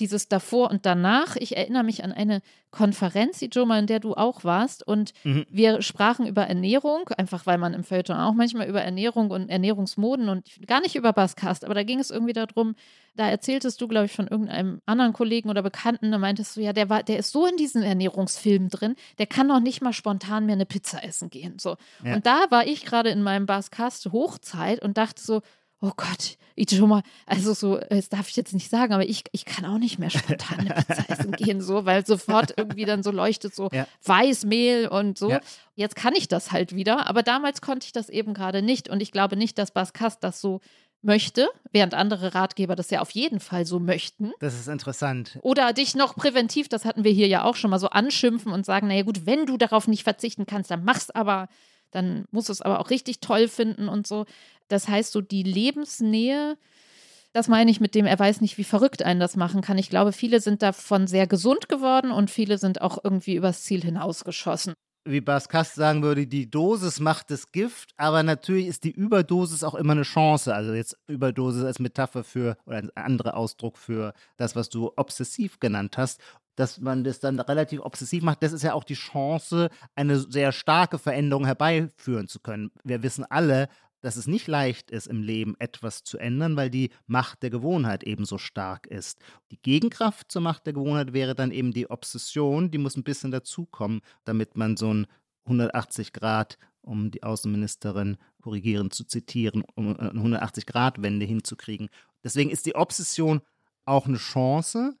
dieses davor und danach. Ich erinnere mich an eine Konferenz, Ijoma, in der du auch warst. Und mhm. wir sprachen über Ernährung, einfach weil man im Feuilleton auch manchmal über Ernährung und Ernährungsmoden und gar nicht über Baskast, aber da ging es irgendwie darum, da erzähltest du, glaube ich, von irgendeinem anderen Kollegen oder Bekannten, da meintest du, ja, der war, der ist so in diesen Ernährungsfilmen drin, der kann doch nicht mal spontan mehr eine Pizza essen gehen. So. Ja. Und da war ich gerade in meinem Baskast Hochzeit und dachte so, oh Gott, Ijoma, also so, das darf ich jetzt nicht sagen, aber ich, ich kann auch nicht mehr spontan eine Pizza essen gehen, so, weil sofort irgendwie dann so leuchtet, so ja. Weißmehl und so. Ja. Jetzt kann ich das halt wieder, aber damals konnte ich das eben gerade nicht und ich glaube nicht, dass Baskast das so möchte, während andere Ratgeber das ja auf jeden Fall so möchten. Das ist interessant. Oder dich noch präventiv, das hatten wir hier ja auch schon mal so anschimpfen und sagen, naja gut, wenn du darauf nicht verzichten kannst, dann mach's aber dann muss es aber auch richtig toll finden und so. Das heißt, so die Lebensnähe, das meine ich mit dem, er weiß nicht, wie verrückt einen das machen kann. Ich glaube, viele sind davon sehr gesund geworden und viele sind auch irgendwie übers Ziel hinausgeschossen. Wie Bas Kast sagen würde, die Dosis macht das Gift, aber natürlich ist die Überdosis auch immer eine Chance. Also jetzt Überdosis als Metapher für oder ein anderer Ausdruck für das, was du obsessiv genannt hast dass man das dann relativ obsessiv macht, das ist ja auch die Chance, eine sehr starke Veränderung herbeiführen zu können. Wir wissen alle, dass es nicht leicht ist, im Leben etwas zu ändern, weil die Macht der Gewohnheit ebenso stark ist. Die Gegenkraft zur Macht der Gewohnheit wäre dann eben die Obsession, die muss ein bisschen dazukommen, damit man so ein 180 Grad, um die Außenministerin korrigierend zu zitieren, um eine 180 Grad Wende hinzukriegen. Deswegen ist die Obsession auch eine Chance,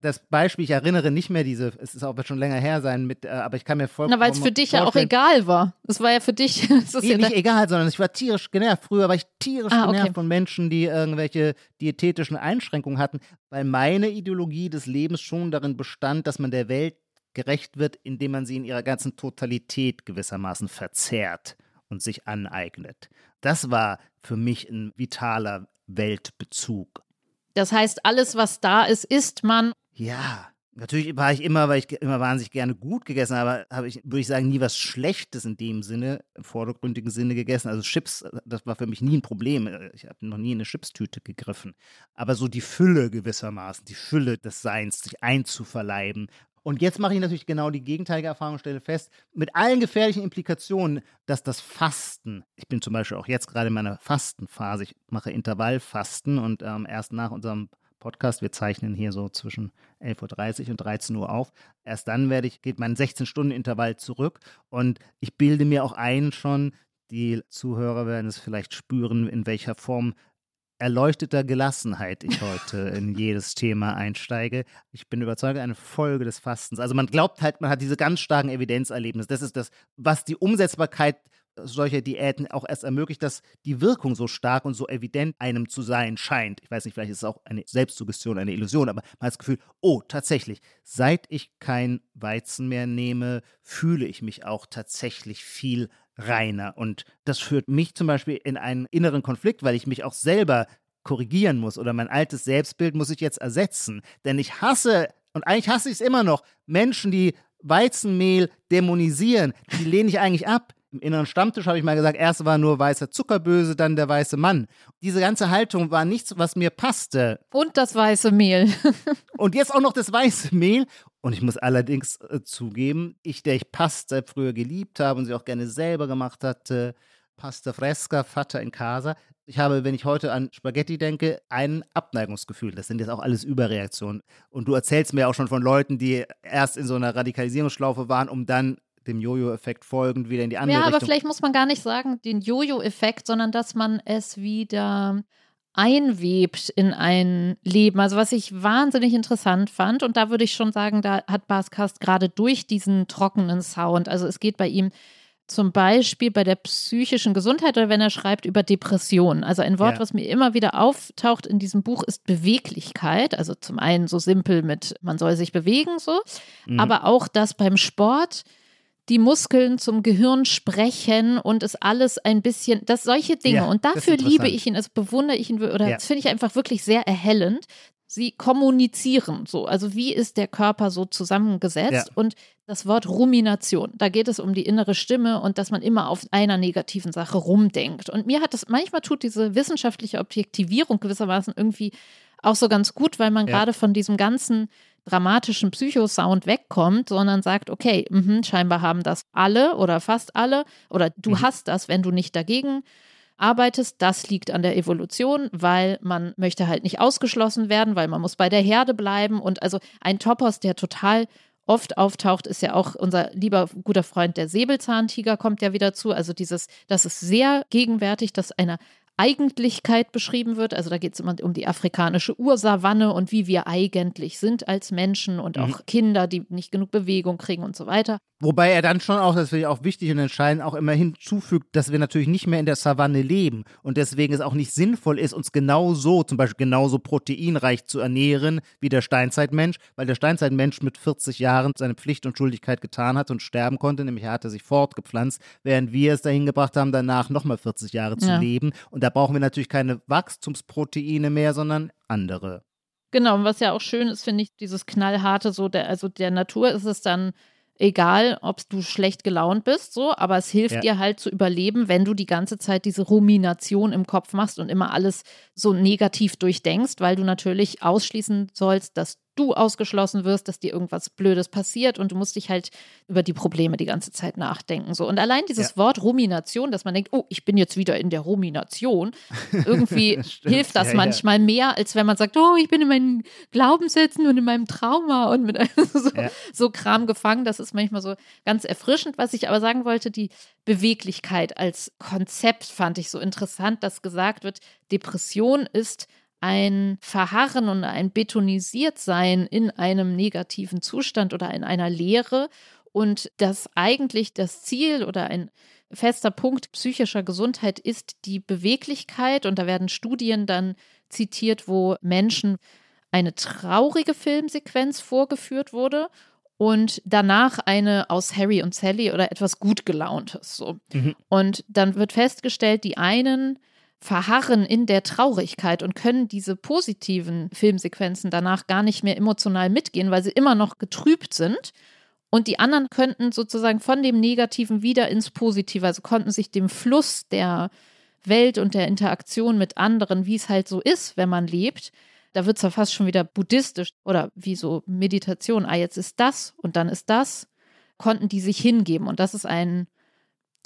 das Beispiel, ich erinnere nicht mehr diese, es ist auch schon länger her sein, mit, äh, aber ich kann mir vollkommen. Na, weil es für dich ja auch egal war. Es war ja für dich. nee, ja nicht egal, sondern ich war tierisch genervt. Früher war ich tierisch ah, genervt okay. von Menschen, die irgendwelche diätetischen Einschränkungen hatten, weil meine Ideologie des Lebens schon darin bestand, dass man der Welt gerecht wird, indem man sie in ihrer ganzen Totalität gewissermaßen verzehrt und sich aneignet. Das war für mich ein vitaler Weltbezug. Das heißt, alles, was da ist, isst man ja, natürlich war ich immer, weil ich immer wahnsinnig gerne gut gegessen habe, habe ich, würde ich sagen, nie was Schlechtes in dem Sinne, im vordergründigen Sinne gegessen. Also Chips, das war für mich nie ein Problem. Ich habe noch nie in eine Chipstüte gegriffen. Aber so die Fülle gewissermaßen, die Fülle des Seins, sich einzuverleiben. Und jetzt mache ich natürlich genau die gegenteilige Erfahrung und stelle fest, mit allen gefährlichen Implikationen, dass das Fasten, ich bin zum Beispiel auch jetzt gerade in meiner Fastenphase, ich mache Intervallfasten und ähm, erst nach unserem Podcast. Wir zeichnen hier so zwischen 11.30 Uhr und 13 Uhr auf. Erst dann werde ich, geht mein 16-Stunden-Intervall zurück und ich bilde mir auch ein schon, die Zuhörer werden es vielleicht spüren, in welcher Form erleuchteter Gelassenheit ich heute in jedes Thema einsteige. Ich bin überzeugt, eine Folge des Fastens. Also man glaubt halt, man hat diese ganz starken Evidenzerlebnisse. Das ist das, was die Umsetzbarkeit solcher Diäten auch erst ermöglicht, dass die Wirkung so stark und so evident einem zu sein scheint. Ich weiß nicht, vielleicht ist es auch eine Selbstsuggestion, eine Illusion, aber man hat das Gefühl, oh, tatsächlich, seit ich kein Weizen mehr nehme, fühle ich mich auch tatsächlich viel reiner. Und das führt mich zum Beispiel in einen inneren Konflikt, weil ich mich auch selber korrigieren muss oder mein altes Selbstbild muss ich jetzt ersetzen. Denn ich hasse, und eigentlich hasse ich es immer noch, Menschen, die Weizenmehl dämonisieren, die lehne ich eigentlich ab. Im inneren Stammtisch habe ich mal gesagt, erst war nur weißer Zuckerböse, dann der weiße Mann. Diese ganze Haltung war nichts, was mir passte. Und das weiße Mehl. und jetzt auch noch das weiße Mehl. Und ich muss allerdings äh, zugeben, ich, der ich Pasta früher geliebt habe und sie auch gerne selber gemacht hatte, Pasta Fresca, Fata in Casa. Ich habe, wenn ich heute an Spaghetti denke, ein Abneigungsgefühl. Das sind jetzt auch alles Überreaktionen. Und du erzählst mir auch schon von Leuten, die erst in so einer Radikalisierungsschlaufe waren, um dann dem Jojo-Effekt folgend wieder in die andere ja, Richtung. Ja, aber vielleicht muss man gar nicht sagen, den Jojo-Effekt, sondern dass man es wieder einwebt in ein Leben. Also was ich wahnsinnig interessant fand und da würde ich schon sagen, da hat Baskast gerade durch diesen trockenen Sound, also es geht bei ihm zum Beispiel bei der psychischen Gesundheit oder wenn er schreibt über Depression. Also ein Wort, ja. was mir immer wieder auftaucht in diesem Buch, ist Beweglichkeit. Also zum einen so simpel mit, man soll sich bewegen, so, mhm. aber auch das beim Sport die Muskeln zum Gehirn sprechen und es alles ein bisschen, das solche Dinge. Ja, und dafür liebe ich ihn, das bewundere ich ihn, oder ja. das finde ich einfach wirklich sehr erhellend. Sie kommunizieren so. Also wie ist der Körper so zusammengesetzt? Ja. Und das Wort Rumination, da geht es um die innere Stimme und dass man immer auf einer negativen Sache rumdenkt. Und mir hat das, manchmal tut diese wissenschaftliche Objektivierung gewissermaßen irgendwie auch so ganz gut, weil man gerade von diesem ganzen dramatischen Psychosound wegkommt, sondern sagt, okay, mh, scheinbar haben das alle oder fast alle oder du mhm. hast das, wenn du nicht dagegen arbeitest. Das liegt an der Evolution, weil man möchte halt nicht ausgeschlossen werden, weil man muss bei der Herde bleiben und also ein Topos, der total oft auftaucht, ist ja auch unser lieber guter Freund der Säbelzahntiger kommt ja wieder zu. Also dieses, das ist sehr gegenwärtig, dass eine Eigentlichkeit beschrieben wird. Also da geht es immer um die afrikanische Ursavanne und wie wir eigentlich sind als Menschen und auch mhm. Kinder, die nicht genug Bewegung kriegen und so weiter. Wobei er dann schon auch, das finde ich auch wichtig und entscheidend, auch immer hinzufügt, dass wir natürlich nicht mehr in der Savanne leben und deswegen es auch nicht sinnvoll ist, uns genauso, zum Beispiel genauso proteinreich zu ernähren wie der Steinzeitmensch, weil der Steinzeitmensch mit 40 Jahren seine Pflicht und Schuldigkeit getan hat und sterben konnte, nämlich er hatte sich fortgepflanzt, während wir es dahin gebracht haben, danach nochmal 40 Jahre zu ja. leben. Und da brauchen wir natürlich keine Wachstumsproteine mehr, sondern andere. Genau, und was ja auch schön ist, finde ich, dieses knallharte, so der, also der Natur ist es dann egal, ob du schlecht gelaunt bist, so, aber es hilft ja. dir halt zu überleben, wenn du die ganze Zeit diese Rumination im Kopf machst und immer alles so negativ durchdenkst, weil du natürlich ausschließen sollst, dass du ausgeschlossen wirst, dass dir irgendwas Blödes passiert und du musst dich halt über die Probleme die ganze Zeit nachdenken. So. Und allein dieses ja. Wort Rumination, dass man denkt, oh, ich bin jetzt wieder in der Rumination, irgendwie hilft das ja, manchmal ja. mehr, als wenn man sagt, oh, ich bin in meinen Glaubenssätzen und in meinem Trauma und mit so, so Kram gefangen. Das ist manchmal so ganz erfrischend. Was ich aber sagen wollte, die Beweglichkeit als Konzept fand ich so interessant, dass gesagt wird, Depression ist ein Verharren und ein Betonisiertsein in einem negativen Zustand oder in einer Leere und dass eigentlich das Ziel oder ein fester Punkt psychischer Gesundheit ist die Beweglichkeit und da werden Studien dann zitiert, wo Menschen eine traurige Filmsequenz vorgeführt wurde und danach eine aus Harry und Sally oder etwas gut gelauntes so. Mhm. Und dann wird festgestellt, die einen verharren in der Traurigkeit und können diese positiven Filmsequenzen danach gar nicht mehr emotional mitgehen, weil sie immer noch getrübt sind. Und die anderen könnten sozusagen von dem Negativen wieder ins Positive, also konnten sich dem Fluss der Welt und der Interaktion mit anderen, wie es halt so ist, wenn man lebt, da wird es ja fast schon wieder buddhistisch oder wie so Meditation, ah, jetzt ist das und dann ist das, konnten die sich hingeben. Und das ist ein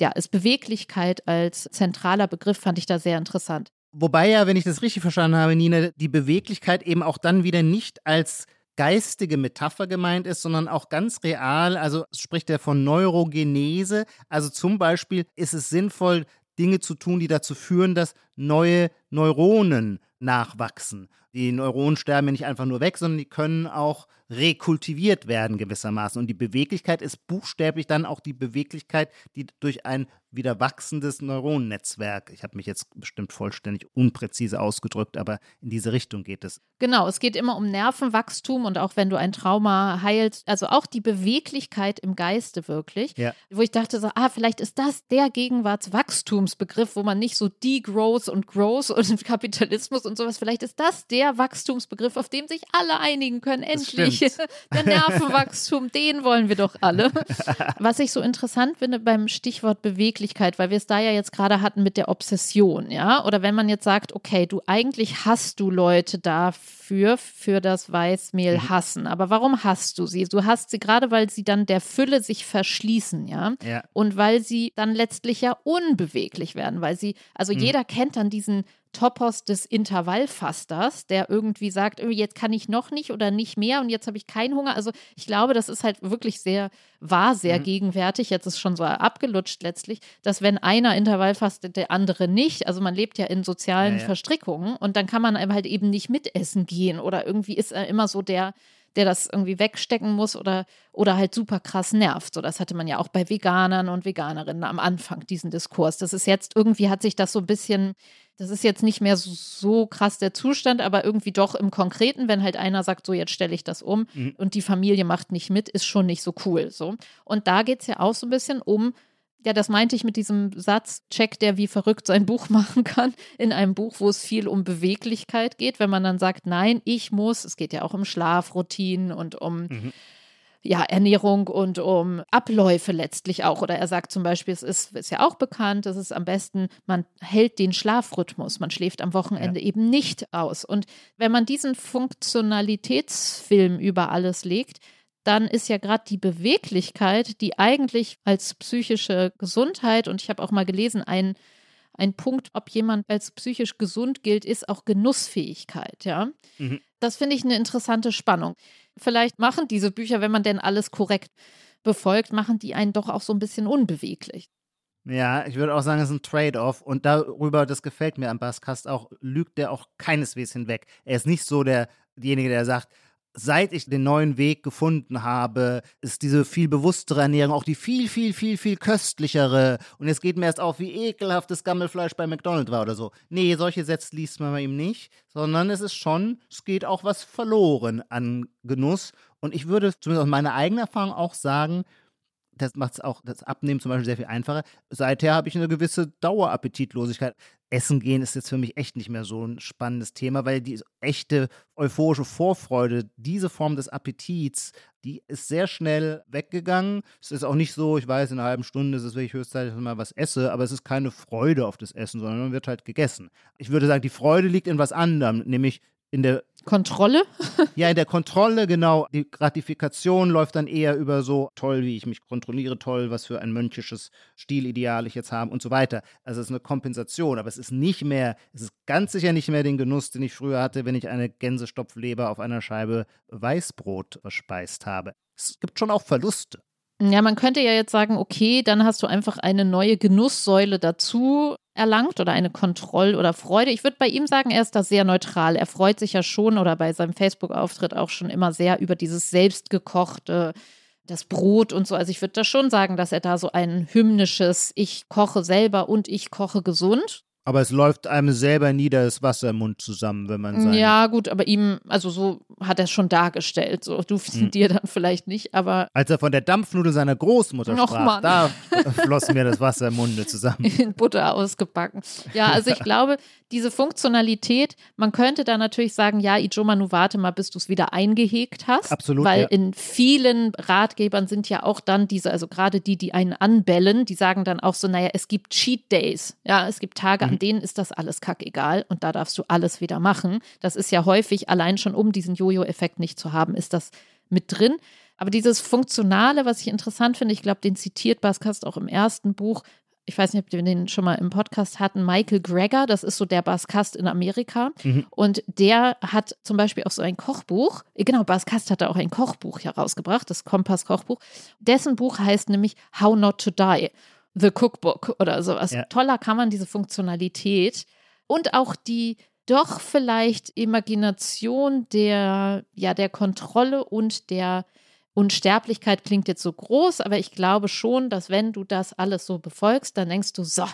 ja, ist Beweglichkeit als zentraler Begriff, fand ich da sehr interessant. Wobei ja, wenn ich das richtig verstanden habe, Nina, die Beweglichkeit eben auch dann wieder nicht als geistige Metapher gemeint ist, sondern auch ganz real. Also spricht er von Neurogenese. Also zum Beispiel ist es sinnvoll, Dinge zu tun, die dazu führen, dass neue Neuronen nachwachsen. Die Neuronen sterben ja nicht einfach nur weg, sondern die können auch rekultiviert werden gewissermaßen. Und die Beweglichkeit ist buchstäblich dann auch die Beweglichkeit, die durch ein wieder wachsendes Neuronennetzwerk, ich habe mich jetzt bestimmt vollständig unpräzise ausgedrückt, aber in diese Richtung geht es. Genau, es geht immer um Nervenwachstum und auch wenn du ein Trauma heilst, also auch die Beweglichkeit im Geiste wirklich, Ja. wo ich dachte so, ah, vielleicht ist das der Gegenwartswachstumsbegriff, wo man nicht so Degrowth und Growth und Kapitalismus und sowas, vielleicht ist das der Wachstumsbegriff, auf dem sich alle einigen können, endlich. Der Nervenwachstum, den wollen wir doch alle. Was ich so interessant finde beim Stichwort Beweglichkeit, weil wir es da ja jetzt gerade hatten mit der Obsession, ja, oder wenn man jetzt sagt, okay, du eigentlich hast du Leute dafür, für das Weißmehl Mhm. hassen, aber warum hast du sie? Du hast sie gerade, weil sie dann der Fülle sich verschließen, ja, Ja. und weil sie dann letztlich ja unbeweglich werden, weil sie, also Mhm. jeder kennt dann diesen Topos des Intervallfasters, der irgendwie sagt, irgendwie jetzt kann ich noch nicht oder nicht mehr und jetzt habe ich keinen Hunger. Also ich glaube, das ist halt wirklich sehr, war sehr Mhm. gegenwärtig. Jetzt ist schon so abgelutscht letztlich, dass wenn einer Intervall fastet, der andere nicht. Also man lebt ja in sozialen Ja, ja. Verstrickungen und dann kann man einem halt eben nicht mitessen gehen oder irgendwie ist er immer so der, der das irgendwie wegstecken muss oder, oder halt super krass nervt. So, das hatte man ja auch bei Veganern und Veganerinnen am Anfang, diesen Diskurs. Das ist jetzt, irgendwie hat sich das so ein bisschen, das ist jetzt nicht mehr so, so krass der Zustand, aber irgendwie doch im Konkreten, wenn halt einer sagt, so jetzt stelle ich das um Mhm. und die Familie macht nicht mit, ist schon nicht so cool. So. Und da geht es ja auch so ein bisschen um, ja, das meinte ich mit diesem Satz, Check, der wie verrückt sein Buch machen kann, in einem Buch, wo es viel um Beweglichkeit geht, wenn man dann sagt, nein, ich muss, es geht ja auch um Schlafroutinen und um Mhm. ja, Ernährung und um Abläufe letztlich auch. Oder er sagt zum Beispiel, es ist, ist ja auch bekannt, es ist am besten, man hält den Schlafrhythmus, man schläft am Wochenende eben nicht aus. Und wenn man diesen Funktionalitätsfilm über alles legt, dann ist ja gerade die Beweglichkeit, die eigentlich als psychische Gesundheit, und ich habe auch mal gelesen, ein, ein Punkt, ob jemand als psychisch gesund gilt, ist auch Genussfähigkeit, ja. Mhm. Das finde ich eine interessante Spannung. Vielleicht machen diese Bücher, wenn man denn alles korrekt befolgt, machen die einen doch auch so ein bisschen unbeweglich. Ja, ich würde auch sagen, es ist ein Trade-off. Und darüber, das gefällt mir am Basskast auch, lügt der auch keineswegs hinweg. Er ist nicht so der, derjenige, der sagt, seit ich den neuen Weg gefunden habe, ist diese viel bewusstere Ernährung auch die viel, viel, viel, viel köstlichere. Und jetzt geht mir erst auf, wie ekelhaft das Gammelfleisch bei McDonald's war oder so. Nee, solche Sätze liest man bei ihm nicht, sondern es ist schon, es geht auch was verloren an Genuss. Und ich würde zumindest aus meiner eigenen Erfahrung auch sagen, das macht es auch das Abnehmen zum Beispiel sehr viel einfacher. Seither habe ich eine gewisse Dauerappetitlosigkeit. Essen gehen ist jetzt für mich echt nicht mehr so ein spannendes Thema, weil die echte euphorische Vorfreude, diese Form des Appetits, die ist sehr schnell weggegangen. Es ist auch nicht so, ich weiß, in einer halben Stunde ist es wirklich höchstzeitig, dass ich mal was esse, aber es ist keine Freude auf das Essen, sondern man wird halt gegessen. Ich würde sagen, die Freude liegt in was anderem, nämlich in der Kontrolle? ja, in der Kontrolle, genau. Die Gratifikation läuft dann eher über so toll, wie ich mich kontrolliere, toll, was für ein mönchisches Stilideal ich jetzt habe und so weiter. Also es ist eine Kompensation, aber es ist nicht mehr, es ist ganz sicher nicht mehr den Genuss, den ich früher hatte, wenn ich eine Gänsestopfleber auf einer Scheibe Weißbrot verspeist habe. Es gibt schon auch Verluste. Ja, man könnte ja jetzt sagen, okay, dann hast du einfach eine neue Genusssäule dazu erlangt oder eine Kontroll- oder Freude. Ich würde bei ihm sagen, er ist da sehr neutral. Er freut sich ja schon oder bei seinem Facebook-Auftritt auch schon immer sehr über dieses selbstgekochte, das Brot und so. Also ich würde da schon sagen, dass er da so ein hymnisches Ich koche selber und ich koche gesund Aber es läuft einem selber nieder das Wasser im Mund zusammen, wenn man sein Ja, gut, aber ihm, also so hat er es schon dargestellt. So, du Hm. dir dann vielleicht nicht, aber Als er von der Dampfnudel seiner Großmutter Och, sprach, Mann. da floss mir das Wasser im Munde zusammen. in Butter ausgebacken. Ja, also ich glaube, diese Funktionalität, man könnte da natürlich sagen, ja, Ijoma, nu warte mal, bis du es wieder eingehegt hast. Absolut, Weil ja. in vielen Ratgebern sind ja auch dann diese, also gerade die, die einen anbellen, die sagen dann auch so, naja, es gibt Cheat Days. Ja, es gibt Tage. An denen ist das alles kackegal und da darfst du alles wieder machen. Das ist ja häufig, allein schon um diesen Jojo-Effekt nicht zu haben, ist das mit drin. Aber dieses Funktionale, was ich interessant finde, ich glaube, den zitiert Baskast auch im ersten Buch. Ich weiß nicht, ob wir den schon mal im Podcast hatten. Michael Greger, das ist so der Baskast in Amerika. Mhm. Und der hat zum Beispiel auch so ein Kochbuch. Genau, Baskast hat da auch ein Kochbuch herausgebracht, das Kompass-Kochbuch. Dessen Buch heißt nämlich How Not to Die. The Cookbook oder sowas. Ja. Toller kann man diese Funktionalität. und auch die doch vielleicht Imagination der, ja, der Kontrolle und der Unsterblichkeit klingt jetzt so groß, aber ich glaube schon, dass wenn du das alles so befolgst, dann denkst du, so,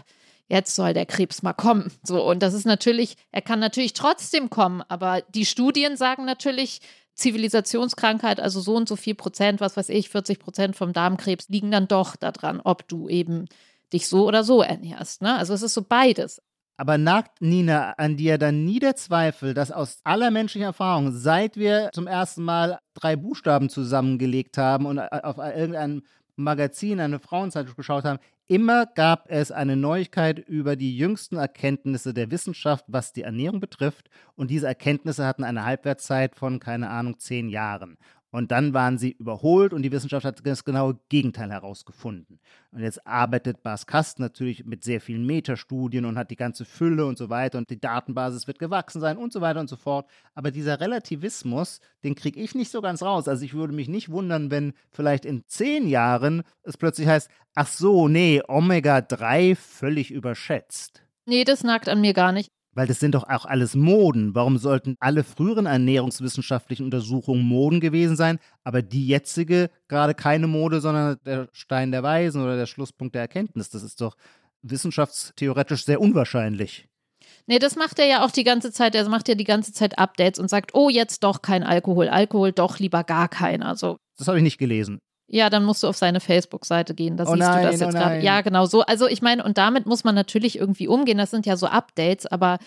jetzt soll der Krebs mal kommen. So, und das ist natürlich, er kann natürlich trotzdem kommen, aber die Studien sagen natürlich, Zivilisationskrankheit, also so und so viel Prozent, was weiß ich, 40 Prozent vom Darmkrebs liegen dann doch daran, ob du eben dich so oder so ernährst. Ne? Also es ist so beides. Aber nagt Nina an dir dann nie der Zweifel, dass aus aller menschlichen Erfahrung, seit wir zum ersten Mal drei Buchstaben zusammengelegt haben und äh, auf irgendeinem Magazin, eine Frauenzeitschrift geschaut haben, immer gab es eine Neuigkeit über die jüngsten Erkenntnisse der Wissenschaft, was die Ernährung betrifft. Und diese Erkenntnisse hatten eine Halbwertszeit von, keine Ahnung, zehn Jahren. Und dann waren sie überholt und die Wissenschaft hat das genaue Gegenteil herausgefunden. Und jetzt arbeitet Bas Kast natürlich mit sehr vielen Metastudien und hat die ganze Fülle und so weiter und die Datenbasis wird gewachsen sein und so weiter und so fort. Aber dieser Relativismus, den kriege ich nicht so ganz raus. Also ich würde mich nicht wundern, wenn vielleicht in zehn Jahren es plötzlich heißt, ach so, nee, Omega-3 völlig überschätzt. Nee, das nagt an mir gar nicht. Weil das sind doch auch alles Moden. Warum sollten alle früheren ernährungswissenschaftlichen Untersuchungen Moden gewesen sein, aber die jetzige gerade keine Mode, sondern der Stein der Weisen oder der Schlusspunkt der Erkenntnis? Das ist doch wissenschaftstheoretisch sehr unwahrscheinlich. Nee, das macht er ja auch die ganze Zeit. Er macht ja die ganze Zeit Updates und sagt, oh, jetzt doch kein Alkohol. Alkohol doch lieber gar keiner. Also, das habe ich nicht gelesen. Ja, dann musst du auf seine Facebook-Seite gehen. Da Oh siehst nein, du das oh jetzt gerade. nein. Ja, genau so. Also ich meine, und damit muss man natürlich irgendwie umgehen. Das sind ja so Updates, aber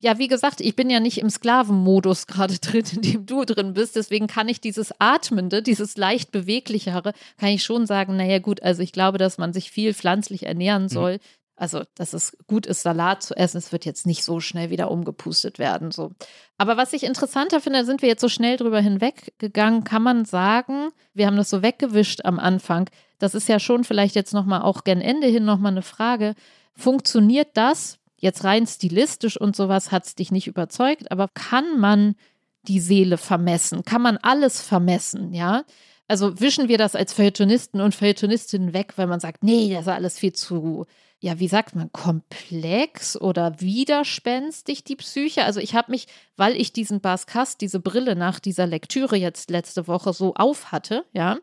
ja, wie gesagt, ich bin ja nicht im Sklavenmodus gerade drin, in dem du drin bist. Deswegen kann ich dieses Atmende, dieses leicht beweglichere, kann ich schon sagen, naja gut, also ich glaube, dass man sich viel pflanzlich ernähren soll. Also, dass es gut ist, Salat zu essen. Es wird jetzt nicht so schnell wieder umgepustet werden. So. Aber was ich interessanter finde, sind wir jetzt so schnell drüber hinweggegangen, kann man sagen, wir haben das so weggewischt am Anfang. Das ist ja schon vielleicht jetzt nochmal auch gen Ende hin nochmal eine Frage. Funktioniert das jetzt rein stilistisch und sowas? Hat es dich nicht überzeugt? Aber kann man die Seele vermessen? Kann man alles vermessen? Ja. Also wischen wir das als Feuilletonisten und Feuilletonistinnen weg, weil man sagt, nee, das ist alles viel zu ja, wie sagt man, komplex oder widerspenstig, die Psyche. Also ich habe mich, weil ich diesen Baskast, diese Brille nach dieser Lektüre jetzt letzte Woche so auf hatte, ja.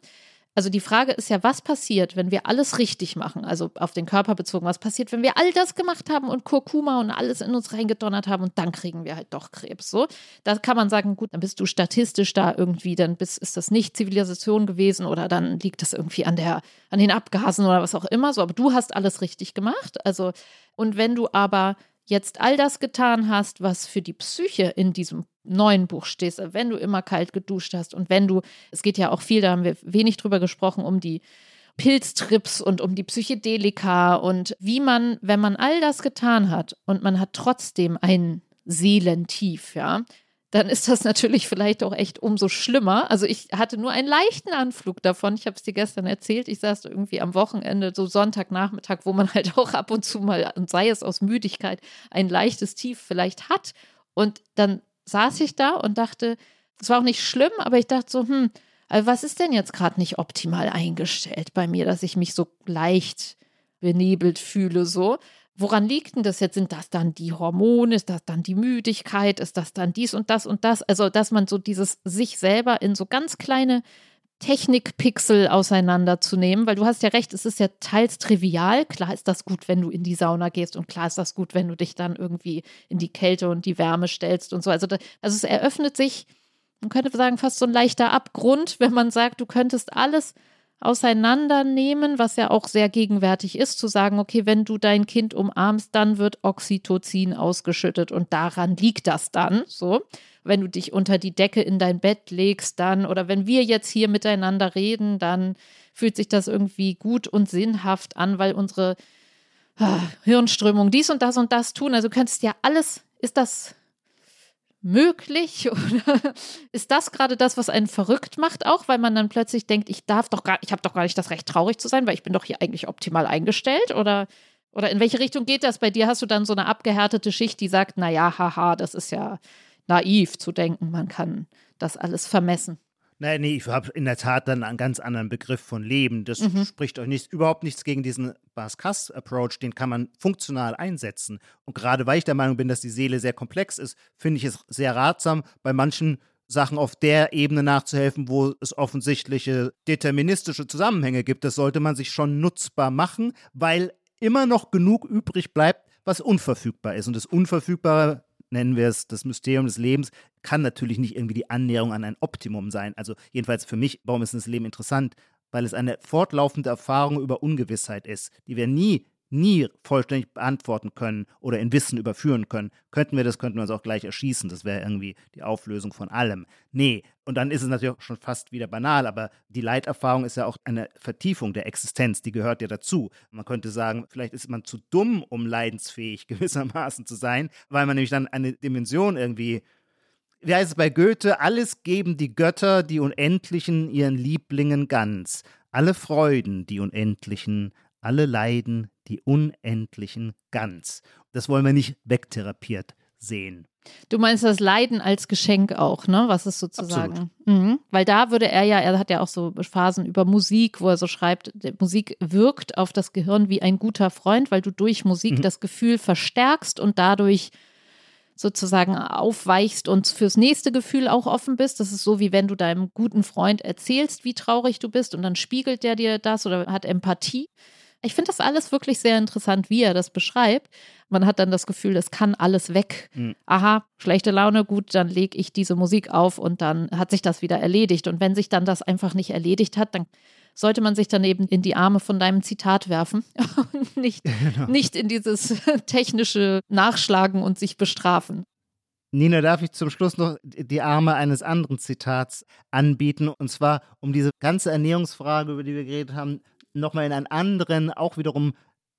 Also die Frage ist ja, was passiert, wenn wir alles richtig machen, also auf den Körper bezogen, was passiert, wenn wir all das gemacht haben und Kurkuma und alles in uns reingedonnert haben und dann kriegen wir halt doch Krebs. So, da kann man sagen, gut, dann bist du statistisch da irgendwie, dann bist, ist das nicht Zivilisation gewesen oder dann liegt das irgendwie an der, an den Abgasen oder was auch immer so, aber du hast alles richtig gemacht. Also, und wenn du aber jetzt all das getan hast, was für die Psyche in diesem neuen Buch steht, wenn du immer kalt geduscht hast und wenn du, es geht ja auch viel, da haben wir wenig drüber gesprochen, um die Pilztrips und um die Psychedelika und wie man, wenn man all das getan hat und man hat trotzdem ein Seelentief, ja, dann ist das natürlich vielleicht auch echt umso schlimmer. Also ich hatte nur einen leichten Anflug davon. Ich habe es dir gestern erzählt. Ich saß irgendwie am Wochenende, so Sonntagnachmittag, wo man halt auch ab und zu mal, und sei es aus Müdigkeit, ein leichtes Tief vielleicht hat. Und dann saß ich da und dachte, es war auch nicht schlimm, aber ich dachte so, hm, was ist denn jetzt gerade nicht optimal eingestellt bei mir, dass ich mich so leicht benebelt fühle, so. Woran liegt denn das jetzt? Sind das dann die Hormone? Ist das dann die Müdigkeit? Ist das dann dies und das und das? Also, dass man so dieses sich selber in so ganz kleine Technikpixel auseinanderzunehmen, weil du hast ja recht, es ist ja teils trivial. Klar ist das gut, wenn du in die Sauna gehst und klar ist das gut, wenn du dich dann irgendwie in die Kälte und die Wärme stellst und so. Also, da, also es eröffnet sich, man könnte sagen, fast so ein leichter Abgrund, wenn man sagt, du könntest alles auseinandernehmen, was ja auch sehr gegenwärtig ist, zu sagen, okay, wenn du dein Kind umarmst, dann wird Oxytocin ausgeschüttet und daran liegt das dann, so. Wenn du dich unter die Decke in dein Bett legst, dann, oder wenn wir jetzt hier miteinander reden, dann fühlt sich das irgendwie gut und sinnhaft an, weil unsere ah, Hirnströmung dies und das und das tun. Also du könntest ja alles, ist das möglich oder ist das gerade das, was einen verrückt macht, auch weil man dann plötzlich denkt, ich darf doch gar, ich habe doch gar nicht das Recht, traurig zu sein, weil ich bin doch hier eigentlich optimal eingestellt oder oder in welche Richtung geht das bei dir? Hast du dann so eine abgehärtete Schicht, die sagt, na ja, haha, das ist ja naiv zu denken, man kann das alles vermessen. Nein, nee, ich habe in der Tat dann einen ganz anderen Begriff von Leben. Das Mhm. spricht euch nicht, überhaupt nichts gegen diesen Bas-Kass-Approach, den kann man funktional einsetzen. Und gerade weil ich der Meinung bin, dass die Seele sehr komplex ist, finde ich es sehr ratsam, bei manchen Sachen auf der Ebene nachzuhelfen, wo es offensichtliche deterministische Zusammenhänge gibt. Das sollte man sich schon nutzbar machen, weil immer noch genug übrig bleibt, was unverfügbar ist. Und das Unverfügbare nennen wir es das Mysterium des Lebens, kann natürlich nicht irgendwie die Annäherung an ein Optimum sein. Also jedenfalls für mich, warum ist das Leben interessant? Weil es eine fortlaufende Erfahrung über Ungewissheit ist, die wir nie, nie vollständig beantworten können oder in Wissen überführen können. Könnten wir das, könnten wir uns auch gleich erschießen. Das wäre irgendwie die Auflösung von allem. Nee, und dann ist es natürlich auch schon fast wieder banal, aber die Leiterfahrung ist ja auch eine Vertiefung der Existenz, die gehört ja dazu. Man könnte sagen, vielleicht ist man zu dumm, um leidensfähig gewissermaßen zu sein, weil man nämlich dann eine Dimension irgendwie wie heißt es bei Goethe, alles geben die Götter, die Unendlichen, ihren Lieblingen ganz. Alle Freuden, die Unendlichen, alle Leiden, die Unendlichen ganz. Das wollen wir nicht wegtherapiert sehen. Du meinst das Leiden als Geschenk auch, ne? Was ist sozusagen. Mhm. Weil da würde er ja, er hat ja auch so Phasen über Musik, wo er so schreibt, Musik wirkt auf das Gehirn wie ein guter Freund, weil du durch Musik Mhm. das Gefühl verstärkst und dadurch sozusagen aufweichst und fürs nächste Gefühl auch offen bist. Das ist so, wie wenn du deinem guten Freund erzählst, wie traurig du bist und dann spiegelt der dir das oder hat Empathie. Ich finde das alles wirklich sehr interessant, wie er das beschreibt. Man hat dann das Gefühl, es kann alles weg. Mhm. Aha, schlechte Laune, gut, dann lege ich diese Musik auf und dann hat sich das wieder erledigt. Und wenn sich dann das einfach nicht erledigt hat, dann sollte man sich dann eben in die Arme von deinem Zitat werfen und nicht, nicht in dieses technische Nachschlagen und sich bestrafen. Nina, darf ich zum Schluss noch die Arme eines anderen Zitats anbieten? Und zwar, um diese ganze Ernährungsfrage, über die wir geredet haben, nochmal in einen anderen, auch wiederum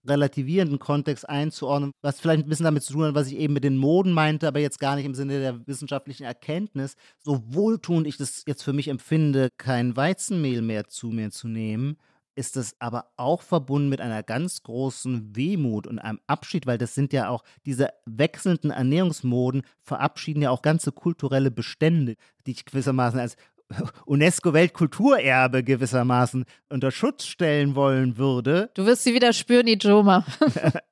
relativierenden Kontext einzuordnen, was vielleicht ein bisschen damit zu tun hat, was ich eben mit den Moden meinte, aber jetzt gar nicht im Sinne der wissenschaftlichen Erkenntnis. So wohltuend ich das jetzt für mich empfinde, kein Weizenmehl mehr zu mir zu nehmen, ist es aber auch verbunden mit einer ganz großen Wehmut und einem Abschied, weil das sind ja auch diese wechselnden Ernährungsmoden verabschieden ja auch ganze kulturelle Bestände, die ich gewissermaßen als UNESCO-Weltkulturerbe gewissermaßen unter Schutz stellen wollen würde. Du wirst sie wieder spüren, Ijoma.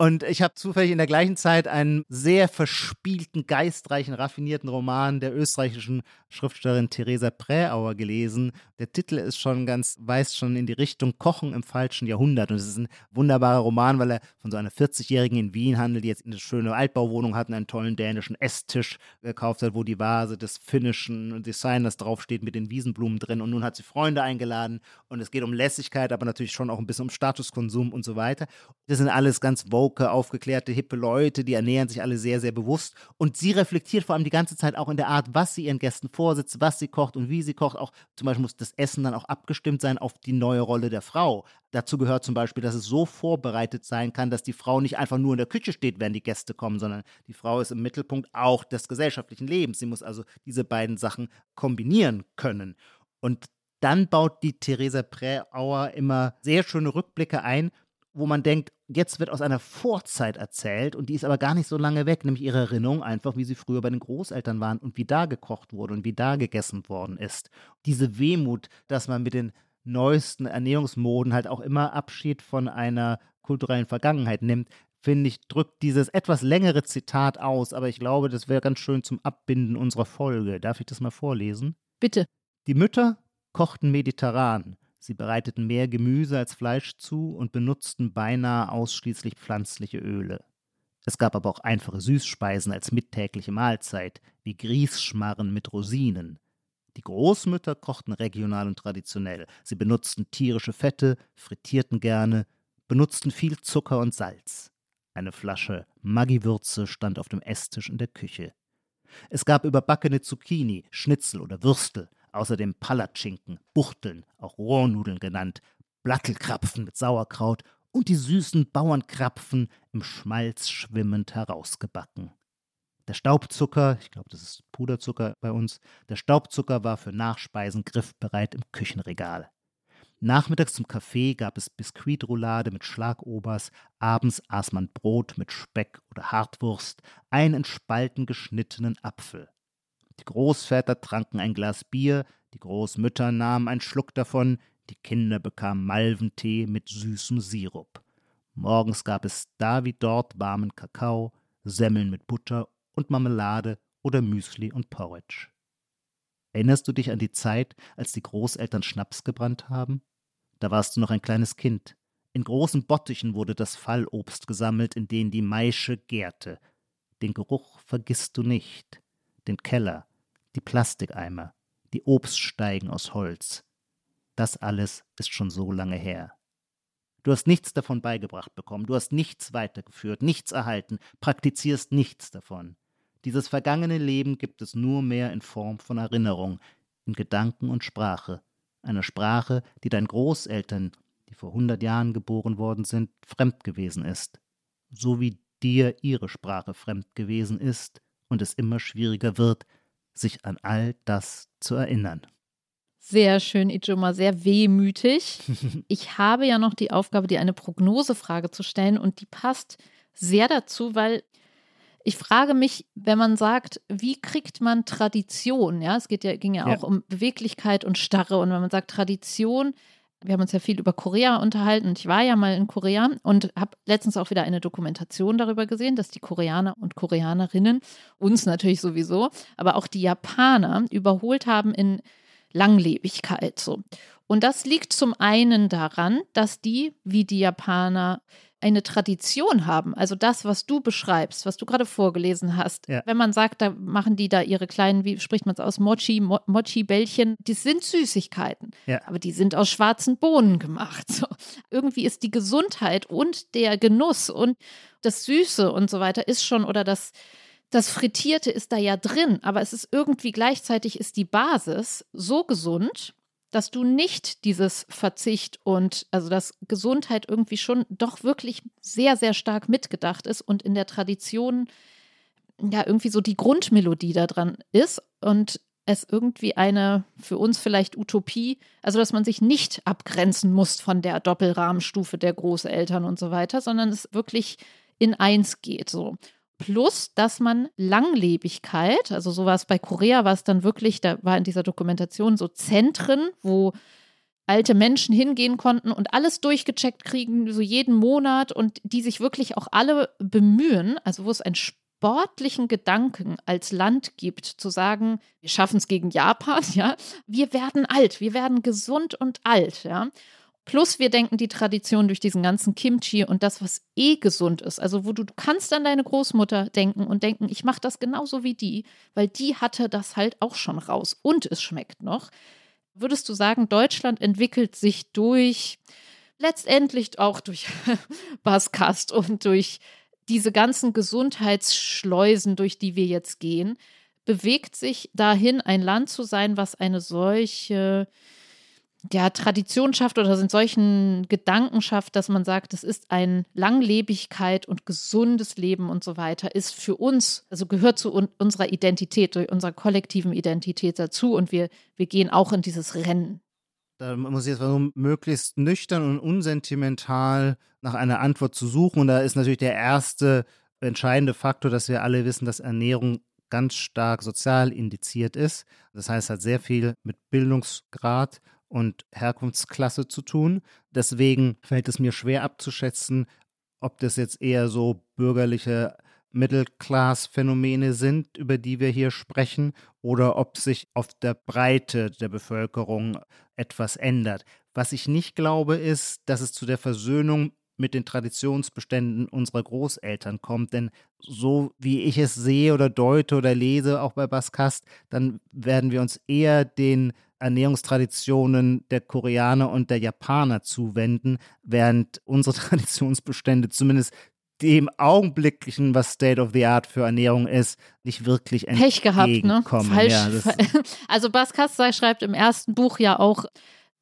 Und ich habe zufällig in der gleichen Zeit einen sehr verspielten, geistreichen, raffinierten Roman der österreichischen Schriftstellerin Theresa Präauer gelesen. Der Titel ist schon ganz, weist schon in die Richtung Kochen im falschen Jahrhundert. Und es ist ein wunderbarer Roman, weil er von so einer 40-Jährigen in Wien handelt, die jetzt eine schöne Altbauwohnung hat und einen tollen dänischen Esstisch gekauft hat, wo die Vase des finnischen Designers draufsteht mit den Wiesenblumen drin. Und nun hat sie Freunde eingeladen und es geht um Lässigkeit, aber natürlich schon auch ein bisschen um Statuskonsum und so weiter. Das sind alles ganz woke, aufgeklärte, hippe Leute, die ernähren sich alle sehr, sehr bewusst. Und sie reflektiert vor allem die ganze Zeit auch in der Art, was sie ihren Gästen vorsitzt, was sie kocht und wie sie kocht. Auch zum Beispiel muss das Essen dann auch abgestimmt sein auf die neue Rolle der Frau. Dazu gehört zum Beispiel, dass es so vorbereitet sein kann, dass die Frau nicht einfach nur in der Küche steht, wenn die Gäste kommen, sondern die Frau ist im Mittelpunkt auch des gesellschaftlichen Lebens. Sie muss also diese beiden Sachen kombinieren können. Und dann baut die Theresa Präauer immer sehr schöne Rückblicke ein, wo man denkt, jetzt wird aus einer Vorzeit erzählt und die ist aber gar nicht so lange weg, nämlich ihre Erinnerung einfach, wie sie früher bei den Großeltern waren und wie da gekocht wurde und wie da gegessen worden ist. Diese Wehmut, dass man mit den neuesten Ernährungsmoden halt auch immer Abschied von einer kulturellen Vergangenheit nimmt, finde ich, drückt dieses etwas längere Zitat aus, aber ich glaube, das wäre ganz schön zum Abbinden unserer Folge. Darf ich das mal vorlesen? Bitte. Die Mütter kochten mediterran. Sie bereiteten mehr Gemüse als Fleisch zu und benutzten beinahe ausschließlich pflanzliche Öle. Es gab aber auch einfache Süßspeisen als mittägliche Mahlzeit, wie Grießschmarren mit Rosinen. Die Großmütter kochten regional und traditionell. Sie benutzten tierische Fette, frittierten gerne, benutzten viel Zucker und Salz. Eine Flasche Maggi-Würze stand auf dem Esstisch in der Küche. Es gab überbackene Zucchini, Schnitzel oder Würstel, außerdem Palatschinken, Buchteln, auch Rohrnudeln genannt, Blattelkrapfen mit Sauerkraut und die süßen Bauernkrapfen im Schmalz schwimmend herausgebacken. Der Staubzucker, ich glaube, das ist Puderzucker bei uns, der Staubzucker war für Nachspeisen griffbereit im Küchenregal. Nachmittags zum Kaffee gab es Biskuitroulade mit Schlagobers, abends aß man Brot mit Speck oder Hartwurst, einen in Spalten geschnittenen Apfel. Die Großväter tranken ein Glas Bier, Die Großmütter nahmen einen Schluck davon, die Kinder bekamen Malventee mit süßem Sirup. Morgens gab es da wie dort warmen Kakao, Semmeln mit Butter und Marmelade oder Müsli und Porridge. Erinnerst du dich an die Zeit, als die Großeltern Schnaps gebrannt haben? Da warst du noch ein kleines Kind. In großen Bottichen wurde das Fallobst gesammelt, in denen die Maische gärte. Den Geruch vergisst du nicht. Den Keller, die Plastikeimer, die Obststeigen aus Holz. Das alles ist schon so lange her. Du hast nichts davon beigebracht bekommen, du hast nichts weitergeführt, nichts erhalten, praktizierst nichts davon. Dieses vergangene Leben gibt es nur mehr in Form von Erinnerung, in Gedanken und Sprache, einer Sprache, die deinen Großeltern, die vor hundert Jahren geboren worden sind, fremd gewesen ist, so wie dir ihre Sprache fremd gewesen ist und es immer schwieriger wird, sich an all das zu erinnern. Sehr schön, Ijoma, sehr wehmütig. Ich habe ja noch die Aufgabe, dir eine Prognosefrage zu stellen und die passt sehr dazu, weil ich frage mich, wenn man sagt, wie kriegt man Tradition? Ja, es geht ja, ging ja, ja. auch um Beweglichkeit und Starre. Und wenn man sagt Tradition, wir haben uns ja viel über Korea unterhalten ich war ja mal in Korea und habe letztens auch wieder eine Dokumentation darüber gesehen, dass die Koreaner und Koreanerinnen, uns natürlich sowieso, aber auch die Japaner überholt haben in Langlebigkeit. So. Und das liegt zum einen daran, dass die, wie die Japaner, eine Tradition haben. Also das, was du beschreibst, was du gerade vorgelesen hast. Ja. Wenn man sagt, da machen die da ihre kleinen, wie spricht man es aus, Mochi, Mo Mochi-Bällchen, die sind Süßigkeiten. Ja. Aber die sind aus schwarzen Bohnen gemacht. So. Irgendwie ist die Gesundheit und der Genuss und das Süße und so weiter ist schon oder das das Frittierte ist da ja drin, aber es ist irgendwie gleichzeitig ist die Basis so gesund, dass du nicht dieses Verzicht und also dass Gesundheit irgendwie schon doch wirklich sehr, sehr stark mitgedacht ist und in der Tradition ja irgendwie so die Grundmelodie da dran ist und es irgendwie eine für uns vielleicht Utopie, also dass man sich nicht abgrenzen muss von der Doppelrahmenstufe der Großeltern und so weiter, sondern es wirklich in eins geht so. Plus, dass man Langlebigkeit, also so war es bei Korea, war es dann wirklich, da war in dieser Dokumentation so Zentren, wo alte Menschen hingehen konnten und alles durchgecheckt kriegen, so jeden Monat und die sich wirklich auch alle bemühen, also wo es einen sportlichen Gedanken als Land gibt, zu sagen, wir schaffen es gegen Japan, ja, wir werden alt, wir werden gesund und alt, ja. Plus wir denken die Tradition durch diesen ganzen Kimchi und das, was eh gesund ist. Also wo du, kannst an deine Großmutter denken und denken, ich mache das genauso wie die, weil die hatte das halt auch schon raus und es schmeckt noch. Würdest du sagen, Deutschland entwickelt sich durch, letztendlich auch durch Baskast und durch diese ganzen Gesundheitsschleusen, durch die wir jetzt gehen, bewegt sich dahin, ein Land zu sein, was eine solche ja, Tradition schafft oder in solchen Gedanken schafft, dass man sagt, das ist ein Langlebigkeit und gesundes Leben und so weiter, ist für uns, also gehört zu un unserer Identität, unserer kollektiven Identität dazu und wir, wir gehen auch in dieses Rennen. Da muss ich jetzt versuchen, möglichst nüchtern und unsentimental nach einer Antwort zu suchen. Und da ist natürlich der erste entscheidende Faktor, dass wir alle wissen, dass Ernährung ganz stark sozial indiziert ist. Das heißt, hat sehr viel mit Bildungsgrad und Herkunftsklasse zu tun. Deswegen fällt es mir schwer abzuschätzen, ob das jetzt eher so bürgerliche Mittelklass-Phänomene sind, über die wir hier sprechen, oder ob sich auf der Breite der Bevölkerung etwas ändert. Was ich nicht glaube, ist, dass es zu der Versöhnung mit den Traditionsbeständen unserer Großeltern kommt. Denn so wie ich es sehe oder deute oder lese, auch bei Baskast, dann werden wir uns eher den Ernährungstraditionen der Koreaner und der Japaner zuwenden, während unsere Traditionsbestände zumindest dem augenblicklichen, was State of the Art für Ernährung ist, nicht wirklich Pech gehabt, ne? Falsch. Ja, also Bas Kassai schreibt im ersten Buch ja auch,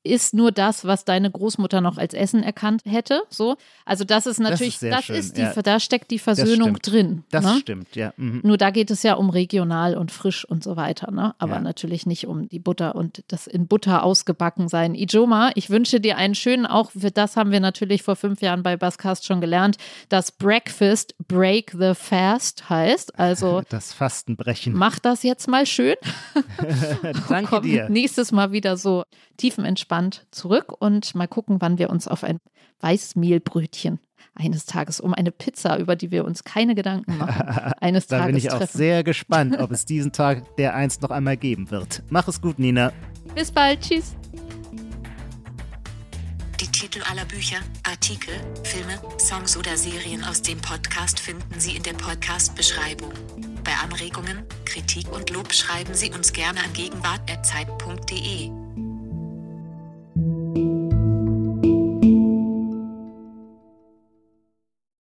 ist nur das, was deine Großmutter noch als Essen erkannt hätte. So, also das ist natürlich, das schön, ist die, ja. da steckt die Versöhnung stimmt. drin. Das ne? stimmt, ja. Mhm. Nur da geht es ja um regional und frisch und so weiter, ne? Aber Ja. natürlich nicht um die Butter und das in Butter ausgebacken sein. Ijoma, ich wünsche dir einen schönen, auch für das haben wir natürlich vor fünf Jahren bei Baskast schon gelernt, dass Breakfast Break the Fast heißt. Also Das Fastenbrechen. mach das jetzt mal schön. Danke dir. nächstes Mal wieder so tiefenentspannt zurück und mal gucken, wann wir uns auf ein Weißmehlbrötchen eines Tages um eine Pizza, über die wir uns keine Gedanken machen, eines Da Tages bin ich auch treffen. sehr gespannt, ob es diesen Tag der einst noch einmal geben wird. Mach es gut, Nina. Bis bald, tschüss. Die Titel aller Bücher, Artikel, Filme, Songs oder Serien aus dem Podcast finden Sie in der Podcast-Beschreibung. Bei Anregungen, Kritik und Lob schreiben Sie uns gerne an gegenwart.zeit.de.